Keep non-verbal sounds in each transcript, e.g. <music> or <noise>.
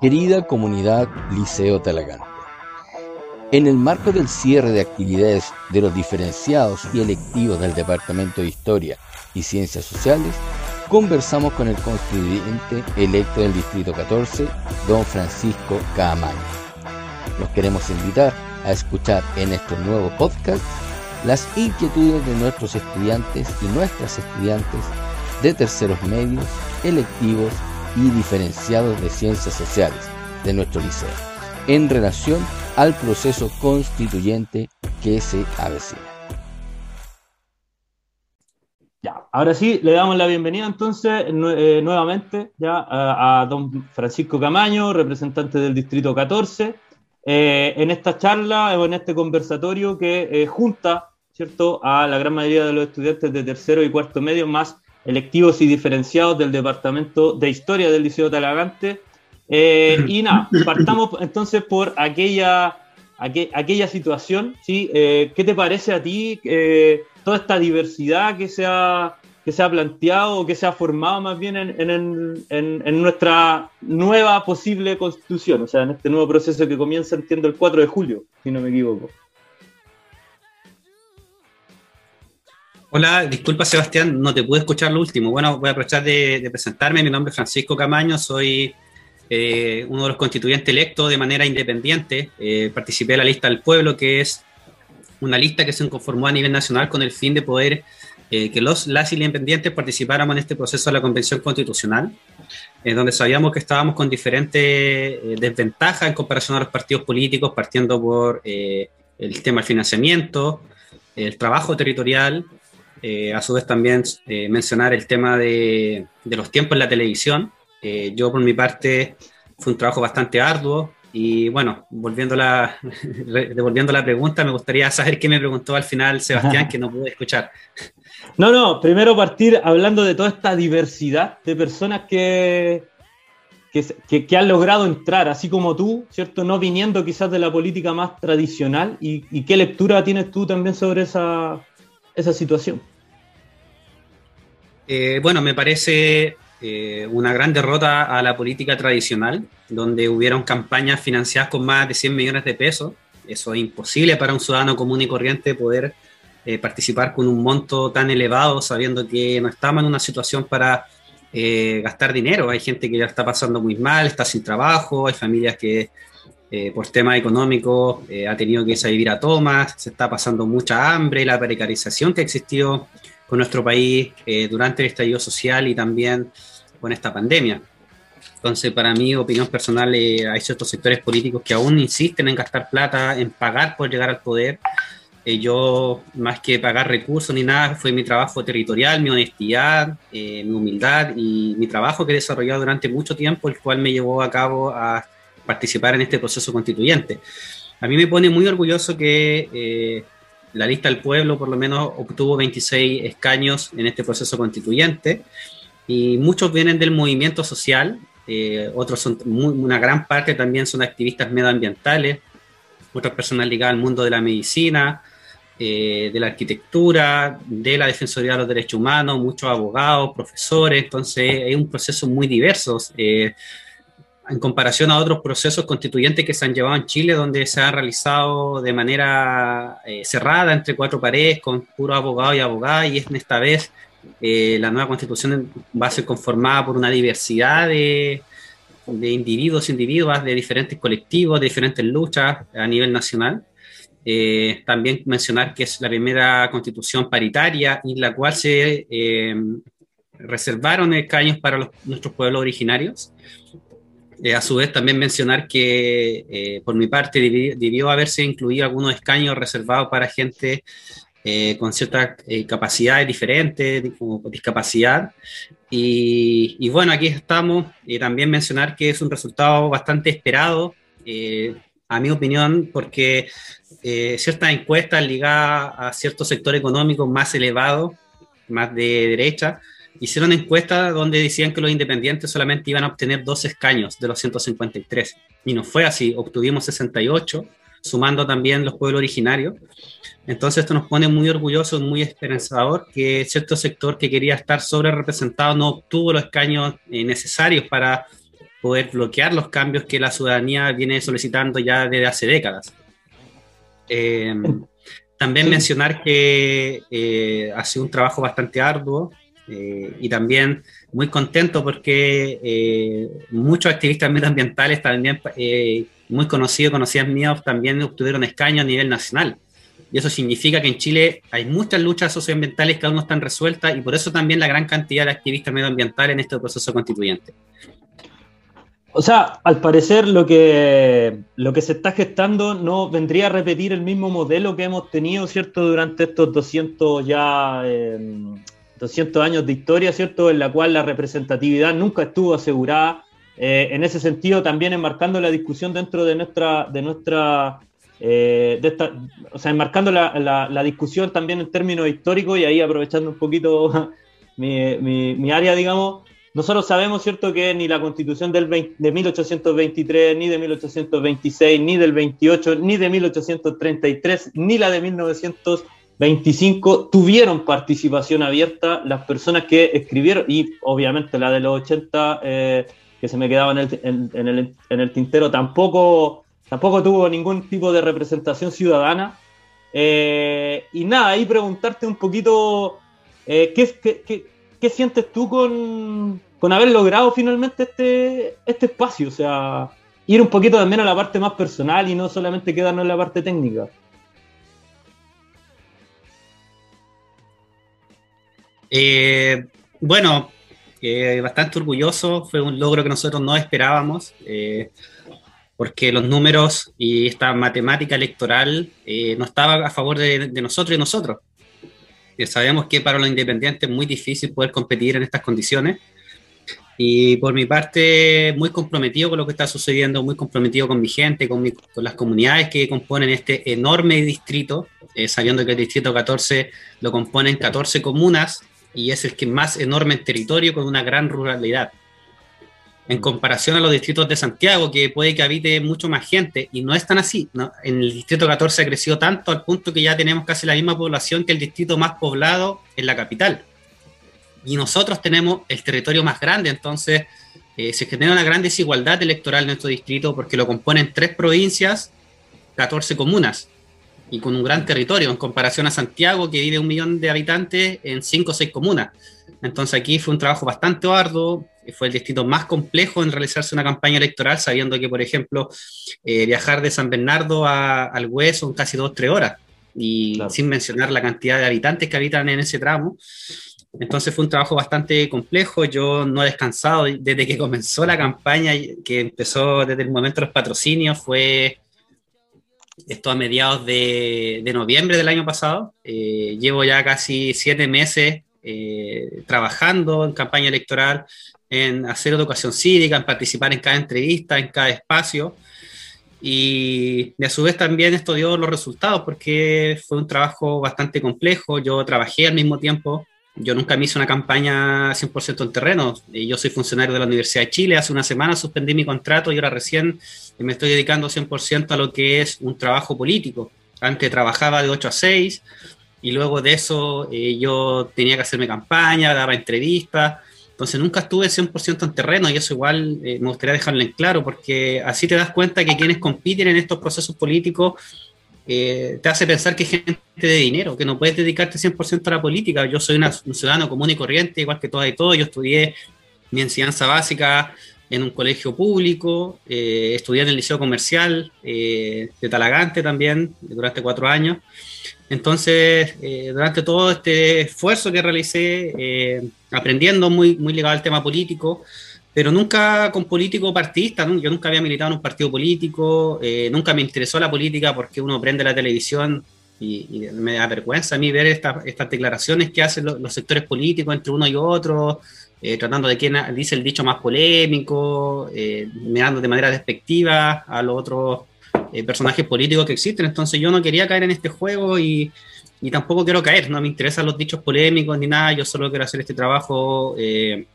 Querida comunidad Liceo Talagante, en el marco del cierre de actividades de los diferenciados y electivos del Departamento de Historia y Ciencias Sociales, conversamos con el constituyente electo del Distrito 14, don Francisco Caamaño. Los queremos invitar a escuchar en estos nuevos podcasts las inquietudes de nuestros estudiantes y nuestras estudiantes de terceros medios, electivos y diferenciados de ciencias sociales de nuestro liceo, en relación al proceso constituyente que se avecina. Ya, ahora sí, le damos la bienvenida entonces eh, nuevamente ya a, don Francisco Camaño, representante del Distrito 14, eh, en esta charla o en este conversatorio que eh, junta, ¿cierto?, a la gran mayoría de los estudiantes de tercero y cuarto medio más electivos y diferenciados del Departamento de Historia del Liceo Talagante. Eh, y nada, <laughs> partamos entonces por aquella, aquella situación, ¿sí? Eh, ¿Qué te parece a ti eh, toda esta diversidad que se ha, que se ha planteado o que se ha formado más bien en, en, en, nuestra nueva posible constitución? O sea, en este nuevo proceso que comienza, entiendo, el 4 de julio, si no me equivoco. Hola, disculpa Sebastián, no te pude escuchar lo último. Bueno, voy a aprovechar de, presentarme. Mi nombre es Francisco Camaño, soy eh, uno de los constituyentes electos de manera independiente. Eh, participé de la lista del pueblo, que es una lista que se conformó a nivel nacional con el fin de poder eh, que los las independientes participáramos en este proceso de la Convención Constitucional, en donde sabíamos que estábamos con diferentes desventajas en comparación a los partidos políticos, partiendo por el tema del financiamiento, el trabajo territorial, eh, a su vez también eh, mencionar el tema de, los tiempos en la televisión. Eh, yo por mi parte fue un trabajo bastante arduo y bueno, volviendo la, <laughs> devolviendo la pregunta, me gustaría saber qué me preguntó al final Sebastián, que no pude escuchar. No, no, primero partir hablando de toda esta diversidad de personas que, que, que, han logrado entrar, así como tú, ¿cierto? No viniendo quizás de la política más tradicional. ¿Y, y qué lectura tienes tú también sobre esa, esa situación? Eh, bueno, me parece eh, una gran derrota a la política tradicional, donde hubieron campañas financiadas con más de 100 millones de pesos. Eso es imposible para un ciudadano común y corriente poder eh, participar con un monto tan elevado, sabiendo que no estamos en una situación para gastar dinero. Hay gente que ya está pasando muy mal, está sin trabajo, hay familias que por temas económicos ha tenido que salir a tomas, se está pasando mucha hambre, la precarización que ha existido con nuestro país eh, durante el estallido social y también con esta pandemia. Entonces, para mí, opinión personal, eh, hay ciertos sectores políticos que aún insisten en gastar plata, en pagar por llegar al poder. Eh, yo, más que pagar recursos ni nada, fue mi trabajo territorial, mi honestidad, mi humildad y mi trabajo que he desarrollado durante mucho tiempo, el cual me llevó a cabo a participar en este proceso constituyente. A mí me pone muy orgulloso que la lista del pueblo por lo menos obtuvo 26 escaños en este proceso constituyente y muchos vienen del movimiento social, eh, otros son, una gran parte también son activistas medioambientales, otras personas ligadas al mundo de la medicina, eh, de la arquitectura, de la Defensoría de los Derechos Humanos, muchos abogados, profesores, entonces hay un proceso muy diverso. Eh, en comparación a otros procesos constituyentes que se han llevado en Chile, donde se ha realizado de manera eh, cerrada entre cuatro paredes, con puros abogados y abogadas, y en esta vez eh, la nueva constitución va a ser conformada por una diversidad de, de individuos individuas, de diferentes colectivos, de diferentes luchas a nivel nacional. Eh, también mencionar que es la primera constitución paritaria en la cual se reservaron escaños para nuestros pueblos originarios. Eh, a su vez, también mencionar que eh, por mi parte debió, haberse incluido algunos escaños reservados para gente eh, con ciertas capacidades diferentes, como discapacidad. Y, bueno, aquí estamos. Y también mencionar que es un resultado bastante esperado, a mi opinión, porque ciertas encuestas ligadas a ciertos sectores económicos más elevados, más de derecha, hicieron encuestas donde decían que los independientes solamente iban a obtener dos escaños de los 153. Y no fue así, obtuvimos 68, sumando también los pueblos originarios. Entonces esto nos pone muy orgullosos, muy esperanzador que cierto sector que quería estar sobre representado no obtuvo los escaños eh, necesarios para poder bloquear los cambios que la ciudadanía viene solicitando ya desde hace décadas. Eh, también mencionar que eh, ha sido un trabajo bastante arduo eh, y también muy contento porque muchos activistas medioambientales también muy conocidos, conocidas mías, también obtuvieron escaños a nivel nacional. Y eso significa que en Chile hay muchas luchas socioambientales que aún no están resueltas y por eso también la gran cantidad de activistas medioambientales en este proceso constituyente. O sea, al parecer lo que, lo que se está gestando no vendría a repetir el mismo modelo que hemos tenido, ¿cierto? Durante estos 200 ya... 200 em, años de historia, ¿cierto? En la cual la representatividad nunca estuvo asegurada. Eh, en ese sentido, también enmarcando la discusión dentro de nuestra, de nuestra eh, de esta, o sea, enmarcando la, la, discusión también en términos históricos y ahí aprovechando un poquito <laughs> mi, mi, área, digamos, nosotros sabemos, ¿cierto?, que ni la constitución del de 1823, ni de 1826, ni del 28, ni de 1833, ni la de 1925 tuvieron participación abierta las personas que escribieron, y obviamente la de los 80 eh, que se me quedaba en el, en, el, en el, tintero tampoco, tampoco tuvo ningún tipo de representación ciudadana. Eh, y nada, ahí preguntarte un poquito, eh, ¿qué, qué, qué ¿qué sientes tú con, haber logrado finalmente este, este espacio? O sea, ir un poquito también a la parte más personal y no solamente quedarnos en la parte técnica. Eh, bueno, eh, bastante orgulloso, fue un logro que nosotros no esperábamos, eh, porque los números y esta matemática electoral no estaba a favor de, de nosotros y nosotros sabemos que para los independientes es muy difícil poder competir en estas condiciones. Y por mi parte, muy comprometido con lo que está sucediendo, muy comprometido con mi gente, con, con las comunidades que componen este enorme distrito, eh, sabiendo que el distrito 14 lo componen 14 comunas y es el que más enorme en territorio con una gran ruralidad en comparación a los distritos de Santiago, que puede que habite mucho más gente, y no es tan así. En el distrito 14 ha crecido tanto al punto que ya tenemos casi la misma población que el distrito más poblado en la capital. Y nosotros tenemos el territorio más grande, entonces eh, se genera una gran desigualdad electoral en nuestro distrito porque lo componen tres provincias, 14 comunas, y con un gran territorio en comparación a Santiago, que vive un millón de habitantes en cinco o seis comunas. Entonces aquí fue un trabajo bastante arduo, fue el distrito más complejo en realizarse una campaña electoral, sabiendo que, por ejemplo, eh, viajar de San Bernardo a, al Hueso son casi dos, tres horas, y sin mencionar la cantidad de habitantes que habitan en ese tramo. Entonces fue un trabajo bastante complejo, yo no he descansado desde que comenzó la campaña, que empezó desde el momento de los patrocinios, fue esto a mediados de, de noviembre del año pasado. Eh, llevo ya casi siete meses eh, trabajando en campaña electoral, en hacer educación cívica, en participar en cada entrevista, en cada espacio. Y, a su vez también esto dio los resultados porque fue un trabajo bastante complejo. Yo trabajé al mismo tiempo. Yo nunca me hice una campaña 100% en terreno. Yo soy funcionario de la Universidad de Chile. Hace una semana suspendí mi contrato y ahora recién me estoy dedicando 100% a lo que es un trabajo político. Antes trabajaba de 8 a 6 y luego de eso eh, yo tenía que hacerme campaña, daba entrevistas entonces nunca estuve 100% en terreno y eso igual eh, me gustaría dejarlo en claro porque así te das cuenta que quienes compiten en estos procesos políticos eh, te hace pensar que es gente de dinero, que no puedes dedicarte 100% a la política. Yo soy un ciudadano común y corriente, igual que todas y todos. Yo estudié mi enseñanza básica en un colegio público, eh, estudié en el Liceo Comercial de Talagante también durante cuatro años. Entonces, eh, durante todo este esfuerzo que realicé, eh, aprendiendo muy, muy ligado al tema político, pero nunca con político partidista, yo nunca había militado en un partido político, eh, nunca me interesó la política porque uno prende la televisión y, me da vergüenza a mí ver estas declaraciones que hacen los, sectores políticos entre uno y otro, tratando de quién dice el dicho más polémico, mirando de manera despectiva a los otros eh, personajes políticos que existen. Entonces yo no quería caer en este juego y, y, tampoco quiero caer. No me interesan los dichos polémicos ni nada. Yo solo quiero hacer este trabajo eh,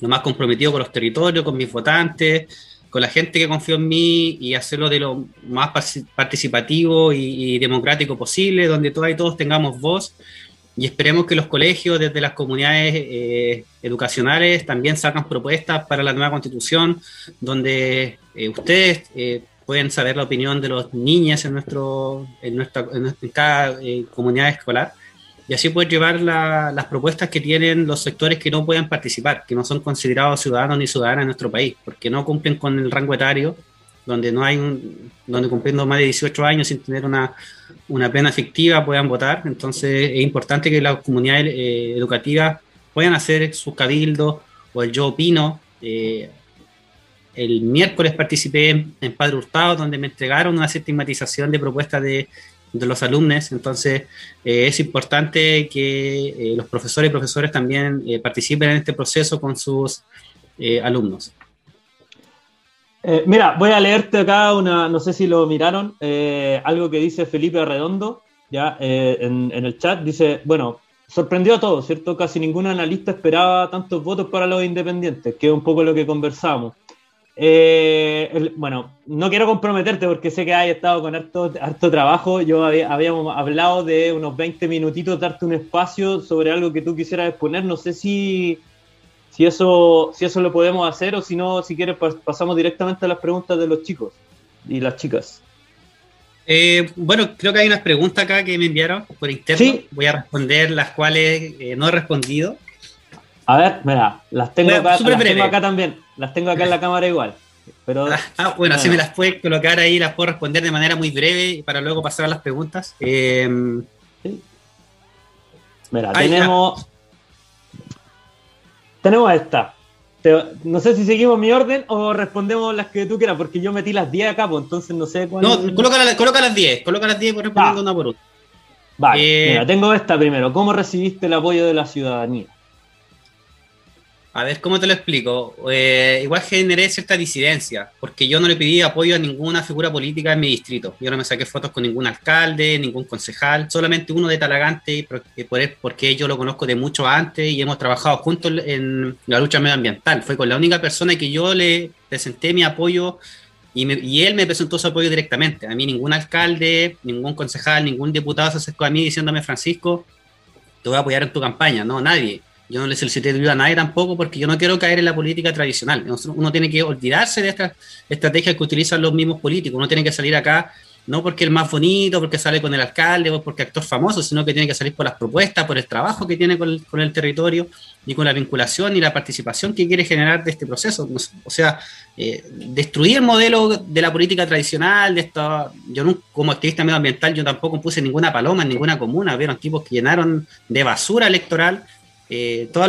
lo más comprometido con los territorios, con mis votantes, con la gente que confió en mí y hacerlo de lo más participativo y, democrático posible, donde todas y todos tengamos voz. Y esperemos que los colegios, desde las comunidades eh, educacionales, también sacan propuestas para la nueva constitución, donde eh, ustedes eh, pueden saber la opinión de los niños en, nuestro, en, nuestra, en cada comunidad escolar y así poder llevar las propuestas que tienen los sectores que no puedan participar, que no son considerados ciudadanos ni ciudadanas en nuestro país, porque no cumplen con el rango etario, donde no hay un, donde cumpliendo más de 18 años sin tener una, una pena efectiva puedan votar. Entonces es importante que las comunidades eh, educativas puedan hacer sus cabildos o el yo opino. Eh, el miércoles participé en, Padre Hurtado, donde me entregaron una sistematización de propuestas de, de los alumnos. Entonces, eh, es importante que los profesores y profesores también participen en este proceso con sus alumnos. Eh, mira, voy a leerte acá una, no sé si lo miraron, eh, algo que dice Felipe Arredondo, ya eh, en, el chat, dice, bueno, sorprendió a todos, ¿cierto? Casi ningún analista esperaba tantos votos para los independientes, que es un poco lo que conversamos. Bueno, no quiero comprometerte porque sé que has estado con harto, harto trabajo. Yo habíamos hablado de unos 20 minutitos, darte un espacio sobre algo que tú quisieras exponer. No sé si si eso, si eso lo podemos hacer o si no, si quieres, pasamos directamente a las preguntas de los chicos y las chicas. Eh, bueno, creo que hay unas preguntas acá que me enviaron por interno. Voy a responder las cuales eh, no he respondido. A ver, mira, las tengo, acá, acá también. Las tengo acá en la <laughs> cámara igual. Pero, ah, ah bueno, así me las puedes colocar ahí, las puedo responder de manera muy breve para luego pasar a las preguntas. Eh, mira, tenemos, tenemos esta. no sé si seguimos mi orden o respondemos las que tú quieras, porque yo metí las 10 acá, pues entonces no sé cuál. No, coloca, las 10, coloca las 10 y responder una por una. Vale, eh, mira, tengo esta primero. ¿Cómo recibiste el apoyo de la ciudadanía? A ver, ¿cómo te lo explico? Eh, igual generé cierta disidencia, porque yo no le pedí apoyo a ninguna figura política en mi distrito. Yo no me saqué fotos con ningún alcalde, ningún concejal, solamente uno de Talagante, porque yo lo conozco de mucho antes y hemos trabajado juntos en la lucha medioambiental. Fue con la única persona que yo le presenté mi apoyo y, y, él me presentó su apoyo directamente. A mí ningún alcalde, ningún concejal, ningún diputado se acercó a mí diciéndome, Francisco, te voy a apoyar en tu campaña. No, nadie. Yo no le solicité ayuda a nadie tampoco porque yo no quiero caer en la política tradicional. Uno tiene que olvidarse de estas estrategias que utilizan los mismos políticos. Uno tiene que salir acá no porque el más bonito, porque sale con el alcalde o porque actor famoso, sino que tiene que salir por las propuestas, por el trabajo que tiene con el, territorio y con la vinculación y la participación que quiere generar de este proceso. O sea, eh, destruir el modelo de la política tradicional, de esto, yo no, como activista medioambiental, yo tampoco puse ninguna paloma en ninguna comuna, vieron tipos que llenaron de basura electoral eh, todos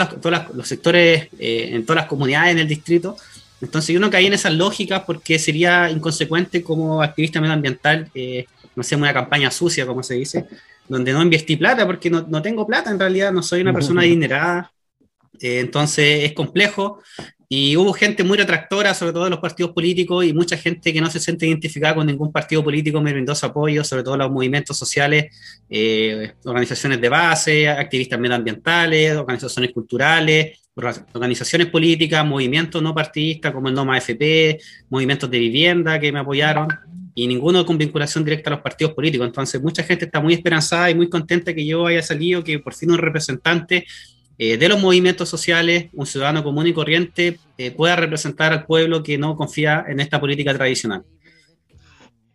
los sectores, eh, en todas las comunidades en el distrito. Entonces yo no caí en esas lógicas porque sería inconsecuente como activista medioambiental, eh, no sé, una campaña sucia, como se dice, donde no invertí plata porque no, no tengo plata en realidad, no soy una persona adinerada. entonces es complejo y hubo gente muy retractora, sobre todo de los partidos políticos, y mucha gente que no se siente identificada con ningún partido político me brindó su apoyo, sobre todo los movimientos sociales, eh, organizaciones de base, activistas medioambientales, organizaciones culturales, organizaciones políticas, movimientos no partidistas como el NOMA FP, movimientos de vivienda que me apoyaron, y ninguno con vinculación directa a los partidos políticos. Entonces, mucha gente está muy esperanzada y muy contenta que yo haya salido, que por fin un representante eh, de los movimientos sociales, un ciudadano común y corriente eh, pueda representar al pueblo que no confía en esta política tradicional.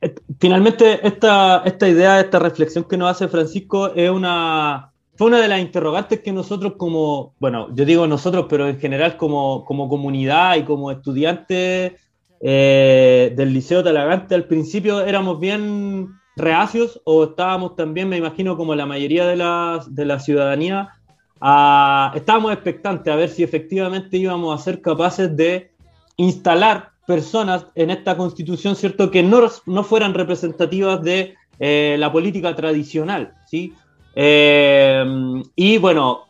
Eh, finalmente, esta, esta idea, esta reflexión que nos hace Francisco es una, fue una de las interrogantes que nosotros como, bueno, yo digo nosotros, pero en general como, como comunidad y como estudiantes del Liceo Talagante, al principio éramos bien reacios o estábamos también, me imagino, como la mayoría de la, de la ciudadanía, estábamos expectantes a ver si efectivamente íbamos a ser capaces de instalar personas en esta constitución, ¿cierto?, que no, no fueran representativas de eh, la política tradicional, ¿sí? Eh, y bueno,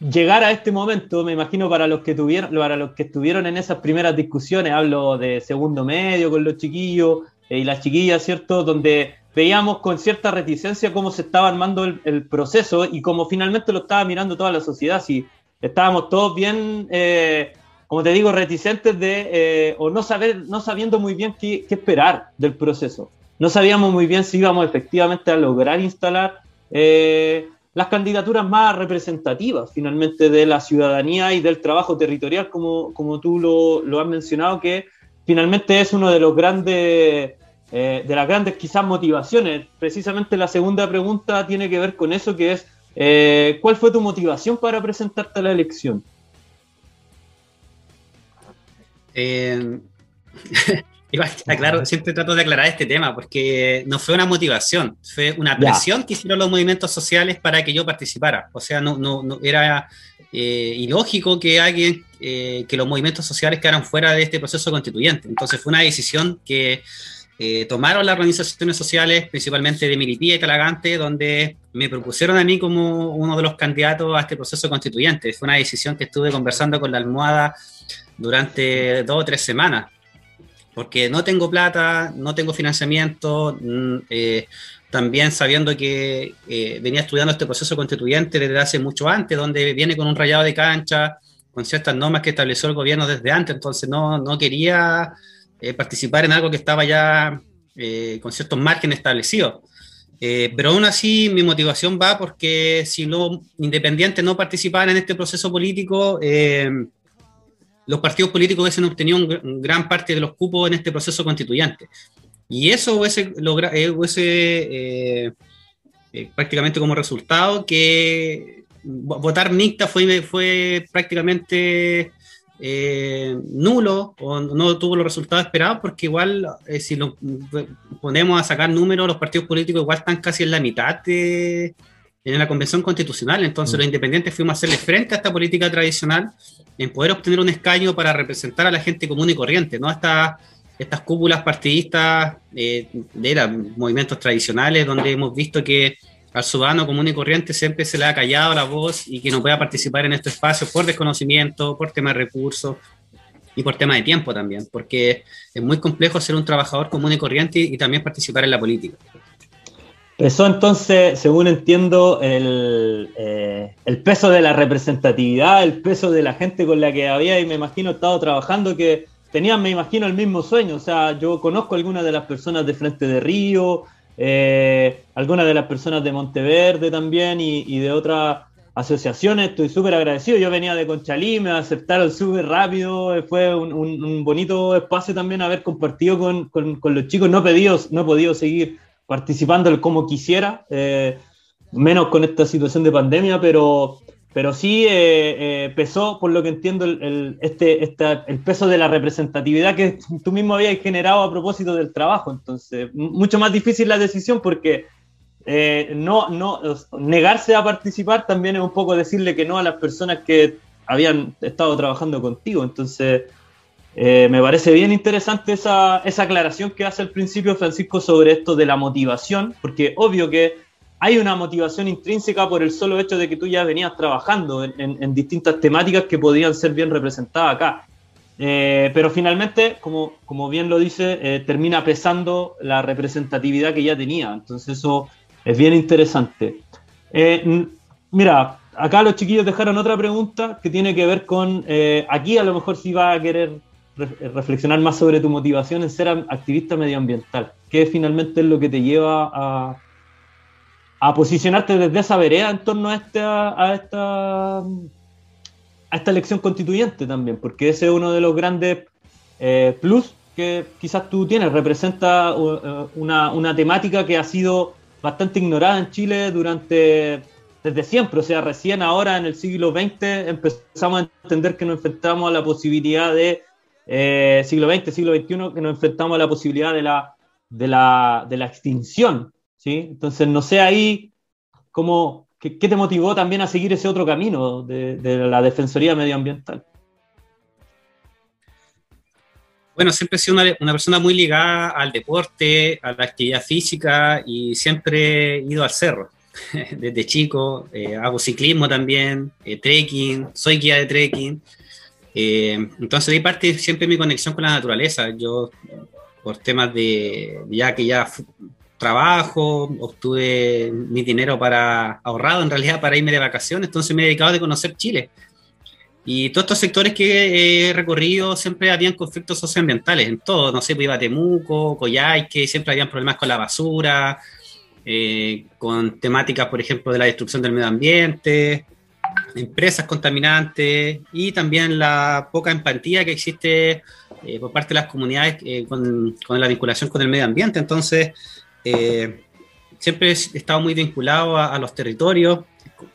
llegar a este momento, me imagino para los que tuvieron, para los que estuvieron en esas primeras discusiones, hablo de segundo medio con los chiquillos eh, y las chiquillas, ¿cierto?, donde veíamos con cierta reticencia cómo se estaba armando el, proceso y cómo finalmente lo estaba mirando toda la sociedad. Si estábamos todos bien, eh, como te digo, reticentes de, eh, o no, saber, no sabiendo muy bien qué, esperar del proceso. No sabíamos muy bien si íbamos efectivamente a lograr instalar eh, las candidaturas más representativas finalmente de la ciudadanía y del trabajo territorial, como, como tú lo, lo has mencionado, que finalmente es uno de los grandes, eh, de las grandes quizás motivaciones. Precisamente la segunda pregunta tiene que ver con eso, que es, eh, ¿cuál fue tu motivación para presentarte a la elección? Eh, <laughs> siempre trato de aclarar este tema, porque no fue una motivación, fue una presión que hicieron los movimientos sociales para que yo participara. O sea, no, no, no era eh, ilógico que alguien, eh, que los movimientos sociales quedaran fuera de este proceso constituyente. Entonces fue una decisión que eh, tomaron las organizaciones sociales, principalmente de Milipía y Talagante, donde me propusieron a mí como uno de los candidatos a este proceso constituyente. Fue una decisión que estuve conversando con la almohada durante dos o tres semanas, porque no tengo plata, no tengo financiamiento, mm, eh, también sabiendo que eh, venía estudiando este proceso constituyente desde hace mucho antes, donde viene con un rayado de cancha, con ciertas normas que estableció el gobierno desde antes, entonces no, no quería eh, participar en algo que estaba ya con ciertos márgenes establecidos. pero aún así mi motivación va porque si los independientes no participaban en este proceso político, los partidos políticos hubiesen obtenido un, gran parte de los cupos en este proceso constituyente. Y eso hubiese, logra, eh, eh, eh, prácticamente como resultado que votar mixta fue, fue prácticamente nulo o no tuvo los resultados esperados porque igual si lo ponemos a sacar números los partidos políticos igual están casi en la mitad de, en la convención constitucional entonces mm. los independientes fuimos a hacerle frente a esta política tradicional en poder obtener un escaño para representar a la gente común y corriente, no estas estas cúpulas partidistas eh, de los movimientos tradicionales, donde hemos visto que al ciudadano común y corriente siempre se le ha callado la voz y que no pueda participar en estos espacios por desconocimiento, por tema de recursos y por tema de tiempo también, porque es muy complejo ser un trabajador común y corriente y también participar en la política. Eso entonces, según entiendo, eh, el, peso de la representatividad, el peso de la gente con la que había, y me imagino, estado trabajando, que tenían, me imagino, el mismo sueño. O sea, yo conozco algunas de las personas de Frente de Río, eh, algunas de las personas de Monteverde también y, de otras asociaciones. Estoy súper agradecido. Yo venía de Conchalí, me aceptaron súper rápido. Fue un, bonito espacio también haber compartido con, con, los chicos. No he, no he podido seguir participando como quisiera, eh, menos con esta situación de pandemia, pero, pero sí eh, eh, pesó, por lo que entiendo, el, este, el peso de la representatividad que tú mismo habías generado a propósito del trabajo. Entonces, mucho más difícil la decisión porque no, no, negarse a participar también es un poco decirle que no a las personas que habían estado trabajando contigo. Entonces, eh, me parece bien interesante esa, esa, aclaración que hace al principio Francisco sobre esto de la motivación, porque obvio que hay una motivación intrínseca por el solo hecho de que tú ya venías trabajando en, distintas temáticas que podían ser bien representadas acá. Eh, pero finalmente, como, como, bien lo dice, eh, termina pesando la representatividad que ya tenía. Entonces eso es bien interesante. mira, acá los chiquillos dejaron otra pregunta que tiene que ver con, aquí a lo mejor sí va a querer reflexionar más sobre tu motivación en ser activista medioambiental. ¿Qué finalmente es lo que te lleva a, a posicionarte desde esa vereda en torno a esta, a esta, a esta elección constituyente también? Porque ese es uno de los grandes eh, plus que quizás tú tienes. Representa uh, una, una temática que ha sido bastante ignorada en Chile durante desde siempre, o sea, recién ahora en el siglo XX empezamos a entender que nos enfrentamos a la posibilidad de eh, siglo XX, siglo XXI, que nos enfrentamos a la posibilidad de la, de la, de la extinción. ¿Sí? Entonces, no sé ahí cómo, qué, te motivó también a seguir ese otro camino de, la Defensoría Medioambiental. Bueno, siempre he sido una, persona muy ligada al deporte, a la actividad física y siempre he ido al cerro. <laughs> Desde chico, eh, hago ciclismo también, eh, trekking, soy guía de trekking. Eh, entonces, de parte siempre mi conexión con la naturaleza. Yo, por temas de ya que ya trabajo, obtuve mi dinero para ahorrado en realidad para irme de vacaciones, entonces me he dedicado a conocer Chile. Y todos estos sectores que he recorrido siempre habían conflictos socioambientales, en todo, no sé, pues iba a Temuco, Coyhaique, siempre habían problemas con la basura, eh, con temáticas, por ejemplo, de la destrucción del medio ambiente, empresas contaminantes y también la poca empatía que existe eh, por parte de las comunidades eh, con, la vinculación con el medio ambiente. Entonces, siempre he estado muy vinculado a, los territorios,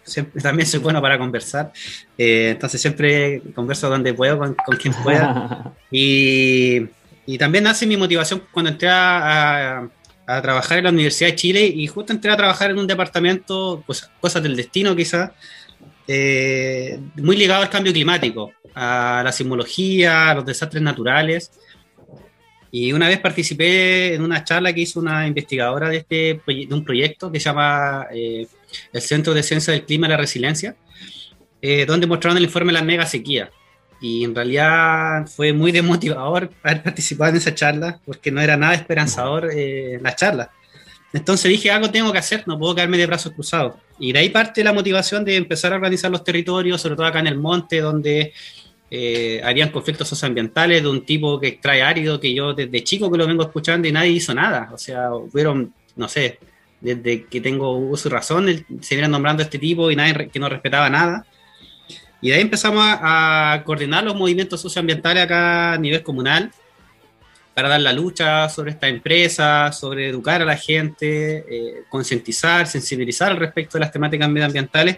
siempre, también soy bueno para conversar, entonces siempre converso donde puedo, con, quien pueda. <laughs> Y, y, también nace mi motivación cuando entré a a trabajar en la Universidad de Chile y justo entré a trabajar en un departamento, pues, cosas del destino quizás, eh, muy ligado al cambio climático, a la sismología, a los desastres naturales. Y una vez participé en una charla que hizo una investigadora de, este, de un proyecto que se llama eh, el Centro de Ciencia del Clima y la Resiliencia, eh, donde mostraron el informe de la mega sequía y en realidad fue muy <laughs> desmotivador haber participado en esa charla porque no era nada esperanzador eh, la charla. Entonces dije, algo tengo que hacer, no puedo quedarme de brazos cruzados. Y de ahí parte la motivación de empezar a organizar los territorios, sobre todo acá en el monte, donde eh, harían conflictos socioambientales de un tipo que extrae árido, que yo desde chico que lo vengo escuchando y nadie hizo nada. O sea, fueron, no sé, desde que tengo uso y razón, se vienen nombrando a este tipo y nadie que no respetaba nada. Y de ahí empezamos a, coordinar los movimientos socioambientales acá a nivel comunal para dar la lucha sobre esta empresa, sobre educar a la gente, eh, concientizar, sensibilizar al respecto de las temáticas medioambientales.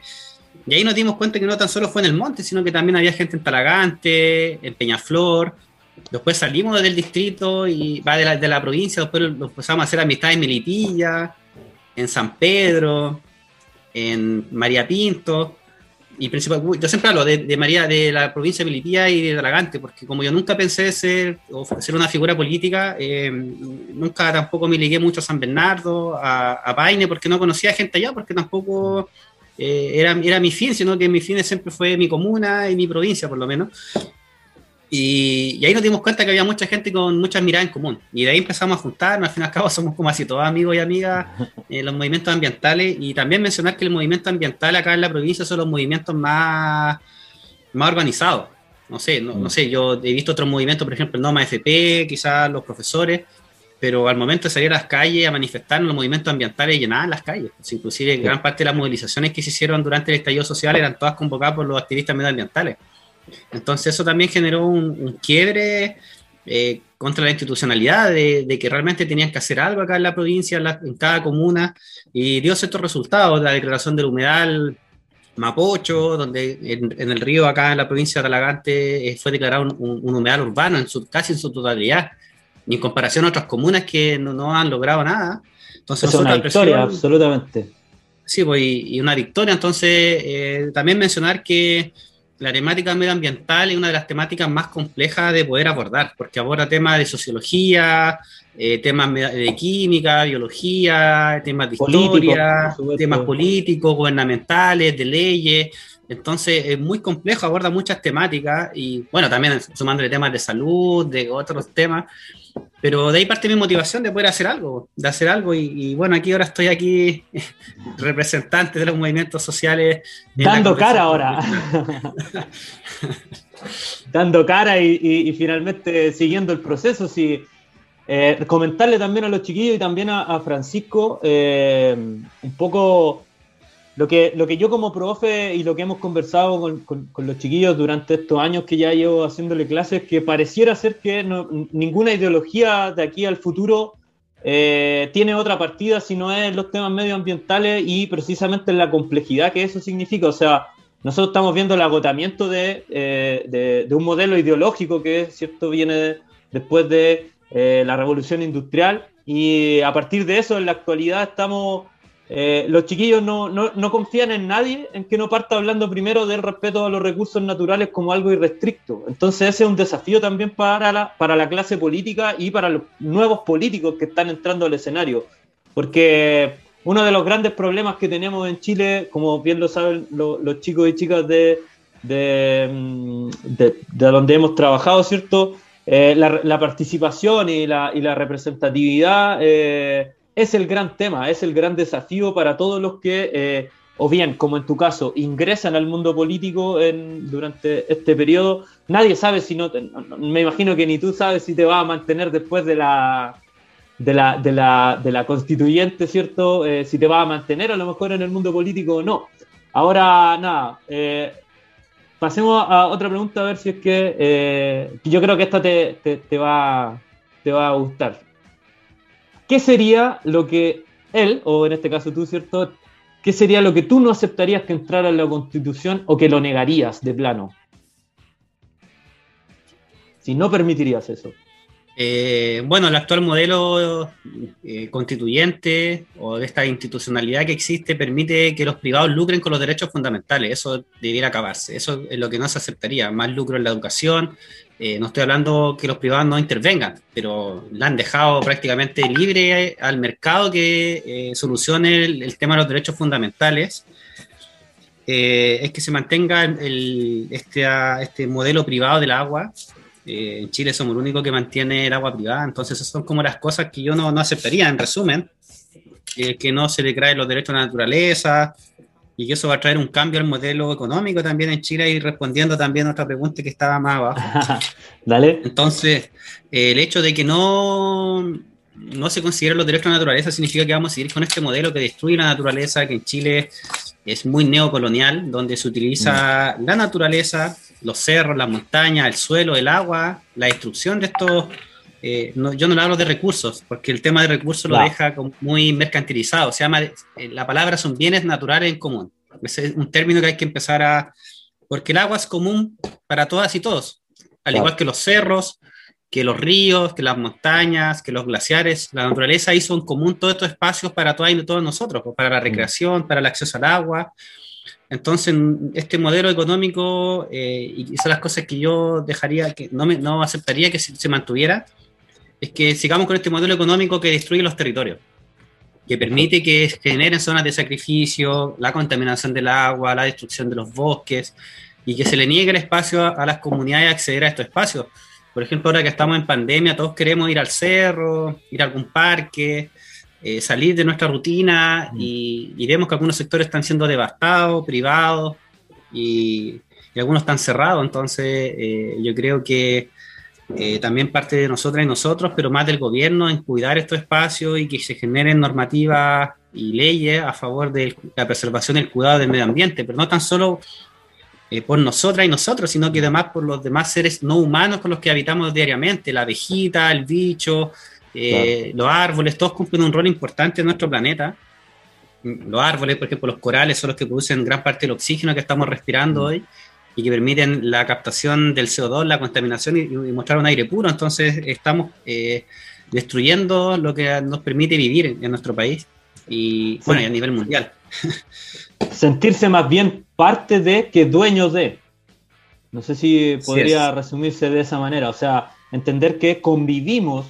Y ahí nos dimos cuenta que no tan solo fue en el monte, sino que también había gente en Talagante, en Peñaflor. Después salimos del distrito y va de la, de la provincia, después empezamos a hacer amistades en Melipilla, en San Pedro, en María Pinto y principal, yo siempre hablo de, María, de la provincia de Milipía y de Dragante, porque como yo nunca pensé ser, ser una figura política, eh, nunca tampoco me ligué mucho a San Bernardo, a, Paine, porque no conocía gente allá, porque tampoco eh, era, era mi fin, sino que mi fin siempre fue mi comuna y mi provincia, por lo menos. Y, ahí nos dimos cuenta que había mucha gente con muchas miradas en común. Y de ahí empezamos a juntarnos, al fin y al cabo <laughs> somos como así todos amigos y amigas en los movimientos ambientales. Y también mencionar que el movimiento ambiental acá en la provincia son los movimientos más, más organizados. No sé, no, mm. sé, yo he visto otros movimientos, por ejemplo, el NOMA FP, quizás los profesores, pero al momento de salir a las calles a manifestar, los movimientos ambientales llenaban las calles. Pues, inclusive gran parte de las movilizaciones que se hicieron durante el estallido social eran todas convocadas por los activistas medioambientales. Entonces eso también generó un, quiebre eh, contra la institucionalidad de, que realmente tenían que hacer algo acá en la provincia, en, cada comuna, y dio ciertos resultados, la declaración del humedal Mapocho, donde en, el río acá en la provincia de Talagante eh, fue declarado un, humedal urbano en su, casi en su totalidad, y en comparación a otras comunas que no, han logrado nada. Entonces, es una victoria, absolutamente. Sí, pues, y, una victoria. Entonces, eh, también mencionar que la temática medioambiental es una de las temáticas más complejas de poder abordar, porque aborda temas de sociología, eh, temas de química, biología, temas de historia, temas políticos, gubernamentales, de leyes. Entonces es muy complejo, aborda muchas temáticas y bueno, también sumándole temas de salud, de otros temas. Pero de ahí parte mi motivación de poder hacer algo, de hacer algo. Y, bueno, aquí ahora estoy aquí <laughs> representante de los movimientos sociales. <laughs> Dando cara ahora. Dando cara y, finalmente siguiendo el proceso. Sí. Eh, comentarle también a los chiquillos y también a, Francisco eh, un poco lo que, lo que yo como profe y lo que hemos conversado con, los chiquillos durante estos años que ya llevo haciéndole clases, que pareciera ser que ninguna ideología de aquí al futuro eh, tiene otra partida si no es los temas medioambientales y precisamente la complejidad que eso significa. O sea, nosotros estamos viendo el agotamiento de, eh, un modelo ideológico que, cierto, viene después de eh, la revolución industrial y a partir de eso en la actualidad estamos eh, los chiquillos no, confían en nadie en que no parta hablando primero del respeto a los recursos naturales como algo irrestricto. Entonces ese es un desafío también para la, clase política y para los nuevos políticos que están entrando al escenario. Porque uno de los grandes problemas que tenemos en Chile, como bien lo saben los chicos y chicas de, mm, donde hemos trabajado, ¿cierto? Eh, la, participación y la, y la representatividad eh, es el gran tema, es el gran desafío para todos los que, eh, o bien, como en tu caso, ingresan al mundo político en, durante este periodo. Nadie sabe si no, me imagino que ni tú sabes si te va a mantener después de la, de la, de la, de la constituyente, ¿cierto? Eh, si te va a mantener a lo mejor en el mundo político o no. Ahora, nada, eh, pasemos a otra pregunta a ver si es que yo creo que esta te, te, va, te va a gustar. ¿Qué sería lo que él, o en este caso tú, ¿cierto? ¿Qué sería lo que tú no aceptarías que entrara en la constitución o que lo negarías de plano? Si no permitirías eso. Eh, bueno, el actual modelo eh, constituyente o de esta institucionalidad que existe permite que los privados lucren con los derechos fundamentales. Eso debiera acabarse. Eso es lo que no se aceptaría. Más lucro en la educación. Eh, no estoy hablando que los privados no intervengan, pero la han dejado prácticamente libre al mercado que solucione el, tema de los derechos fundamentales. es que se mantenga este, este modelo privado del agua eh, en Chile somos el único que mantiene el agua privada, entonces esas son como las cosas que yo no, no aceptaría, en resumen, que no se le declaren los derechos a la naturaleza y que eso va a traer un cambio al modelo económico también en Chile y respondiendo también a otra pregunta que estaba más abajo. <laughs> Dale. Entonces, eh, el hecho de que no, no se consideren los derechos a la naturaleza significa que vamos a seguir con este modelo que destruye la naturaleza, que en Chile es muy neocolonial, donde se utiliza mm. la naturaleza los cerros, las montañas, el suelo, el agua, la destrucción de estos... Eh, yo no le hablo de recursos, porque el tema de recursos lo deja muy mercantilizado. Se llama, eh, la palabra son bienes naturales en común. Ese es un término que hay que empezar a... Porque el agua es común para todas y todos, al igual que los cerros, que los ríos, que las montañas, que los glaciares, la naturaleza hizo en común todos estos espacios para todas y todos nosotros, pues, para la mm. recreación, para el acceso al agua, entonces, este modelo económico, eh, y son las cosas que yo dejaría, que no, me, no aceptaría que se, mantuviera, es que sigamos con este modelo económico que destruye los territorios, que permite que generen zonas de sacrificio, la contaminación del agua, la destrucción de los bosques, y que se le niegue el espacio a, a las comunidades a acceder a estos espacios. Por ejemplo, ahora que estamos en pandemia, todos queremos ir al cerro, ir a algún parque, eh, salir de nuestra rutina y, vemos que algunos sectores están siendo devastados, privados y, algunos están cerrados. Entonces, eh, yo creo que eh, también parte de nosotras y nosotros, pero más del gobierno, en cuidar estos espacios y que se generen normativas y leyes a favor de la preservación y el cuidado del medio ambiente, pero no tan solo por nosotras y nosotros, sino que además por los demás seres no humanos con los que habitamos diariamente, la abejita, el bicho, eh, los árboles, todos cumplen un rol importante en nuestro planeta. Los árboles, por ejemplo, los corales son los que producen gran parte del oxígeno que estamos respirando mm. hoy y que permiten la captación del CO2, la contaminación y, mostrar un aire puro. Entonces estamos eh, destruyendo lo que nos permite vivir en nuestro país y, bueno, a nivel mundial. <laughs> Sentirse más bien parte de que dueño de. No sé si podría resumirse de esa manera. O sea, entender que convivimos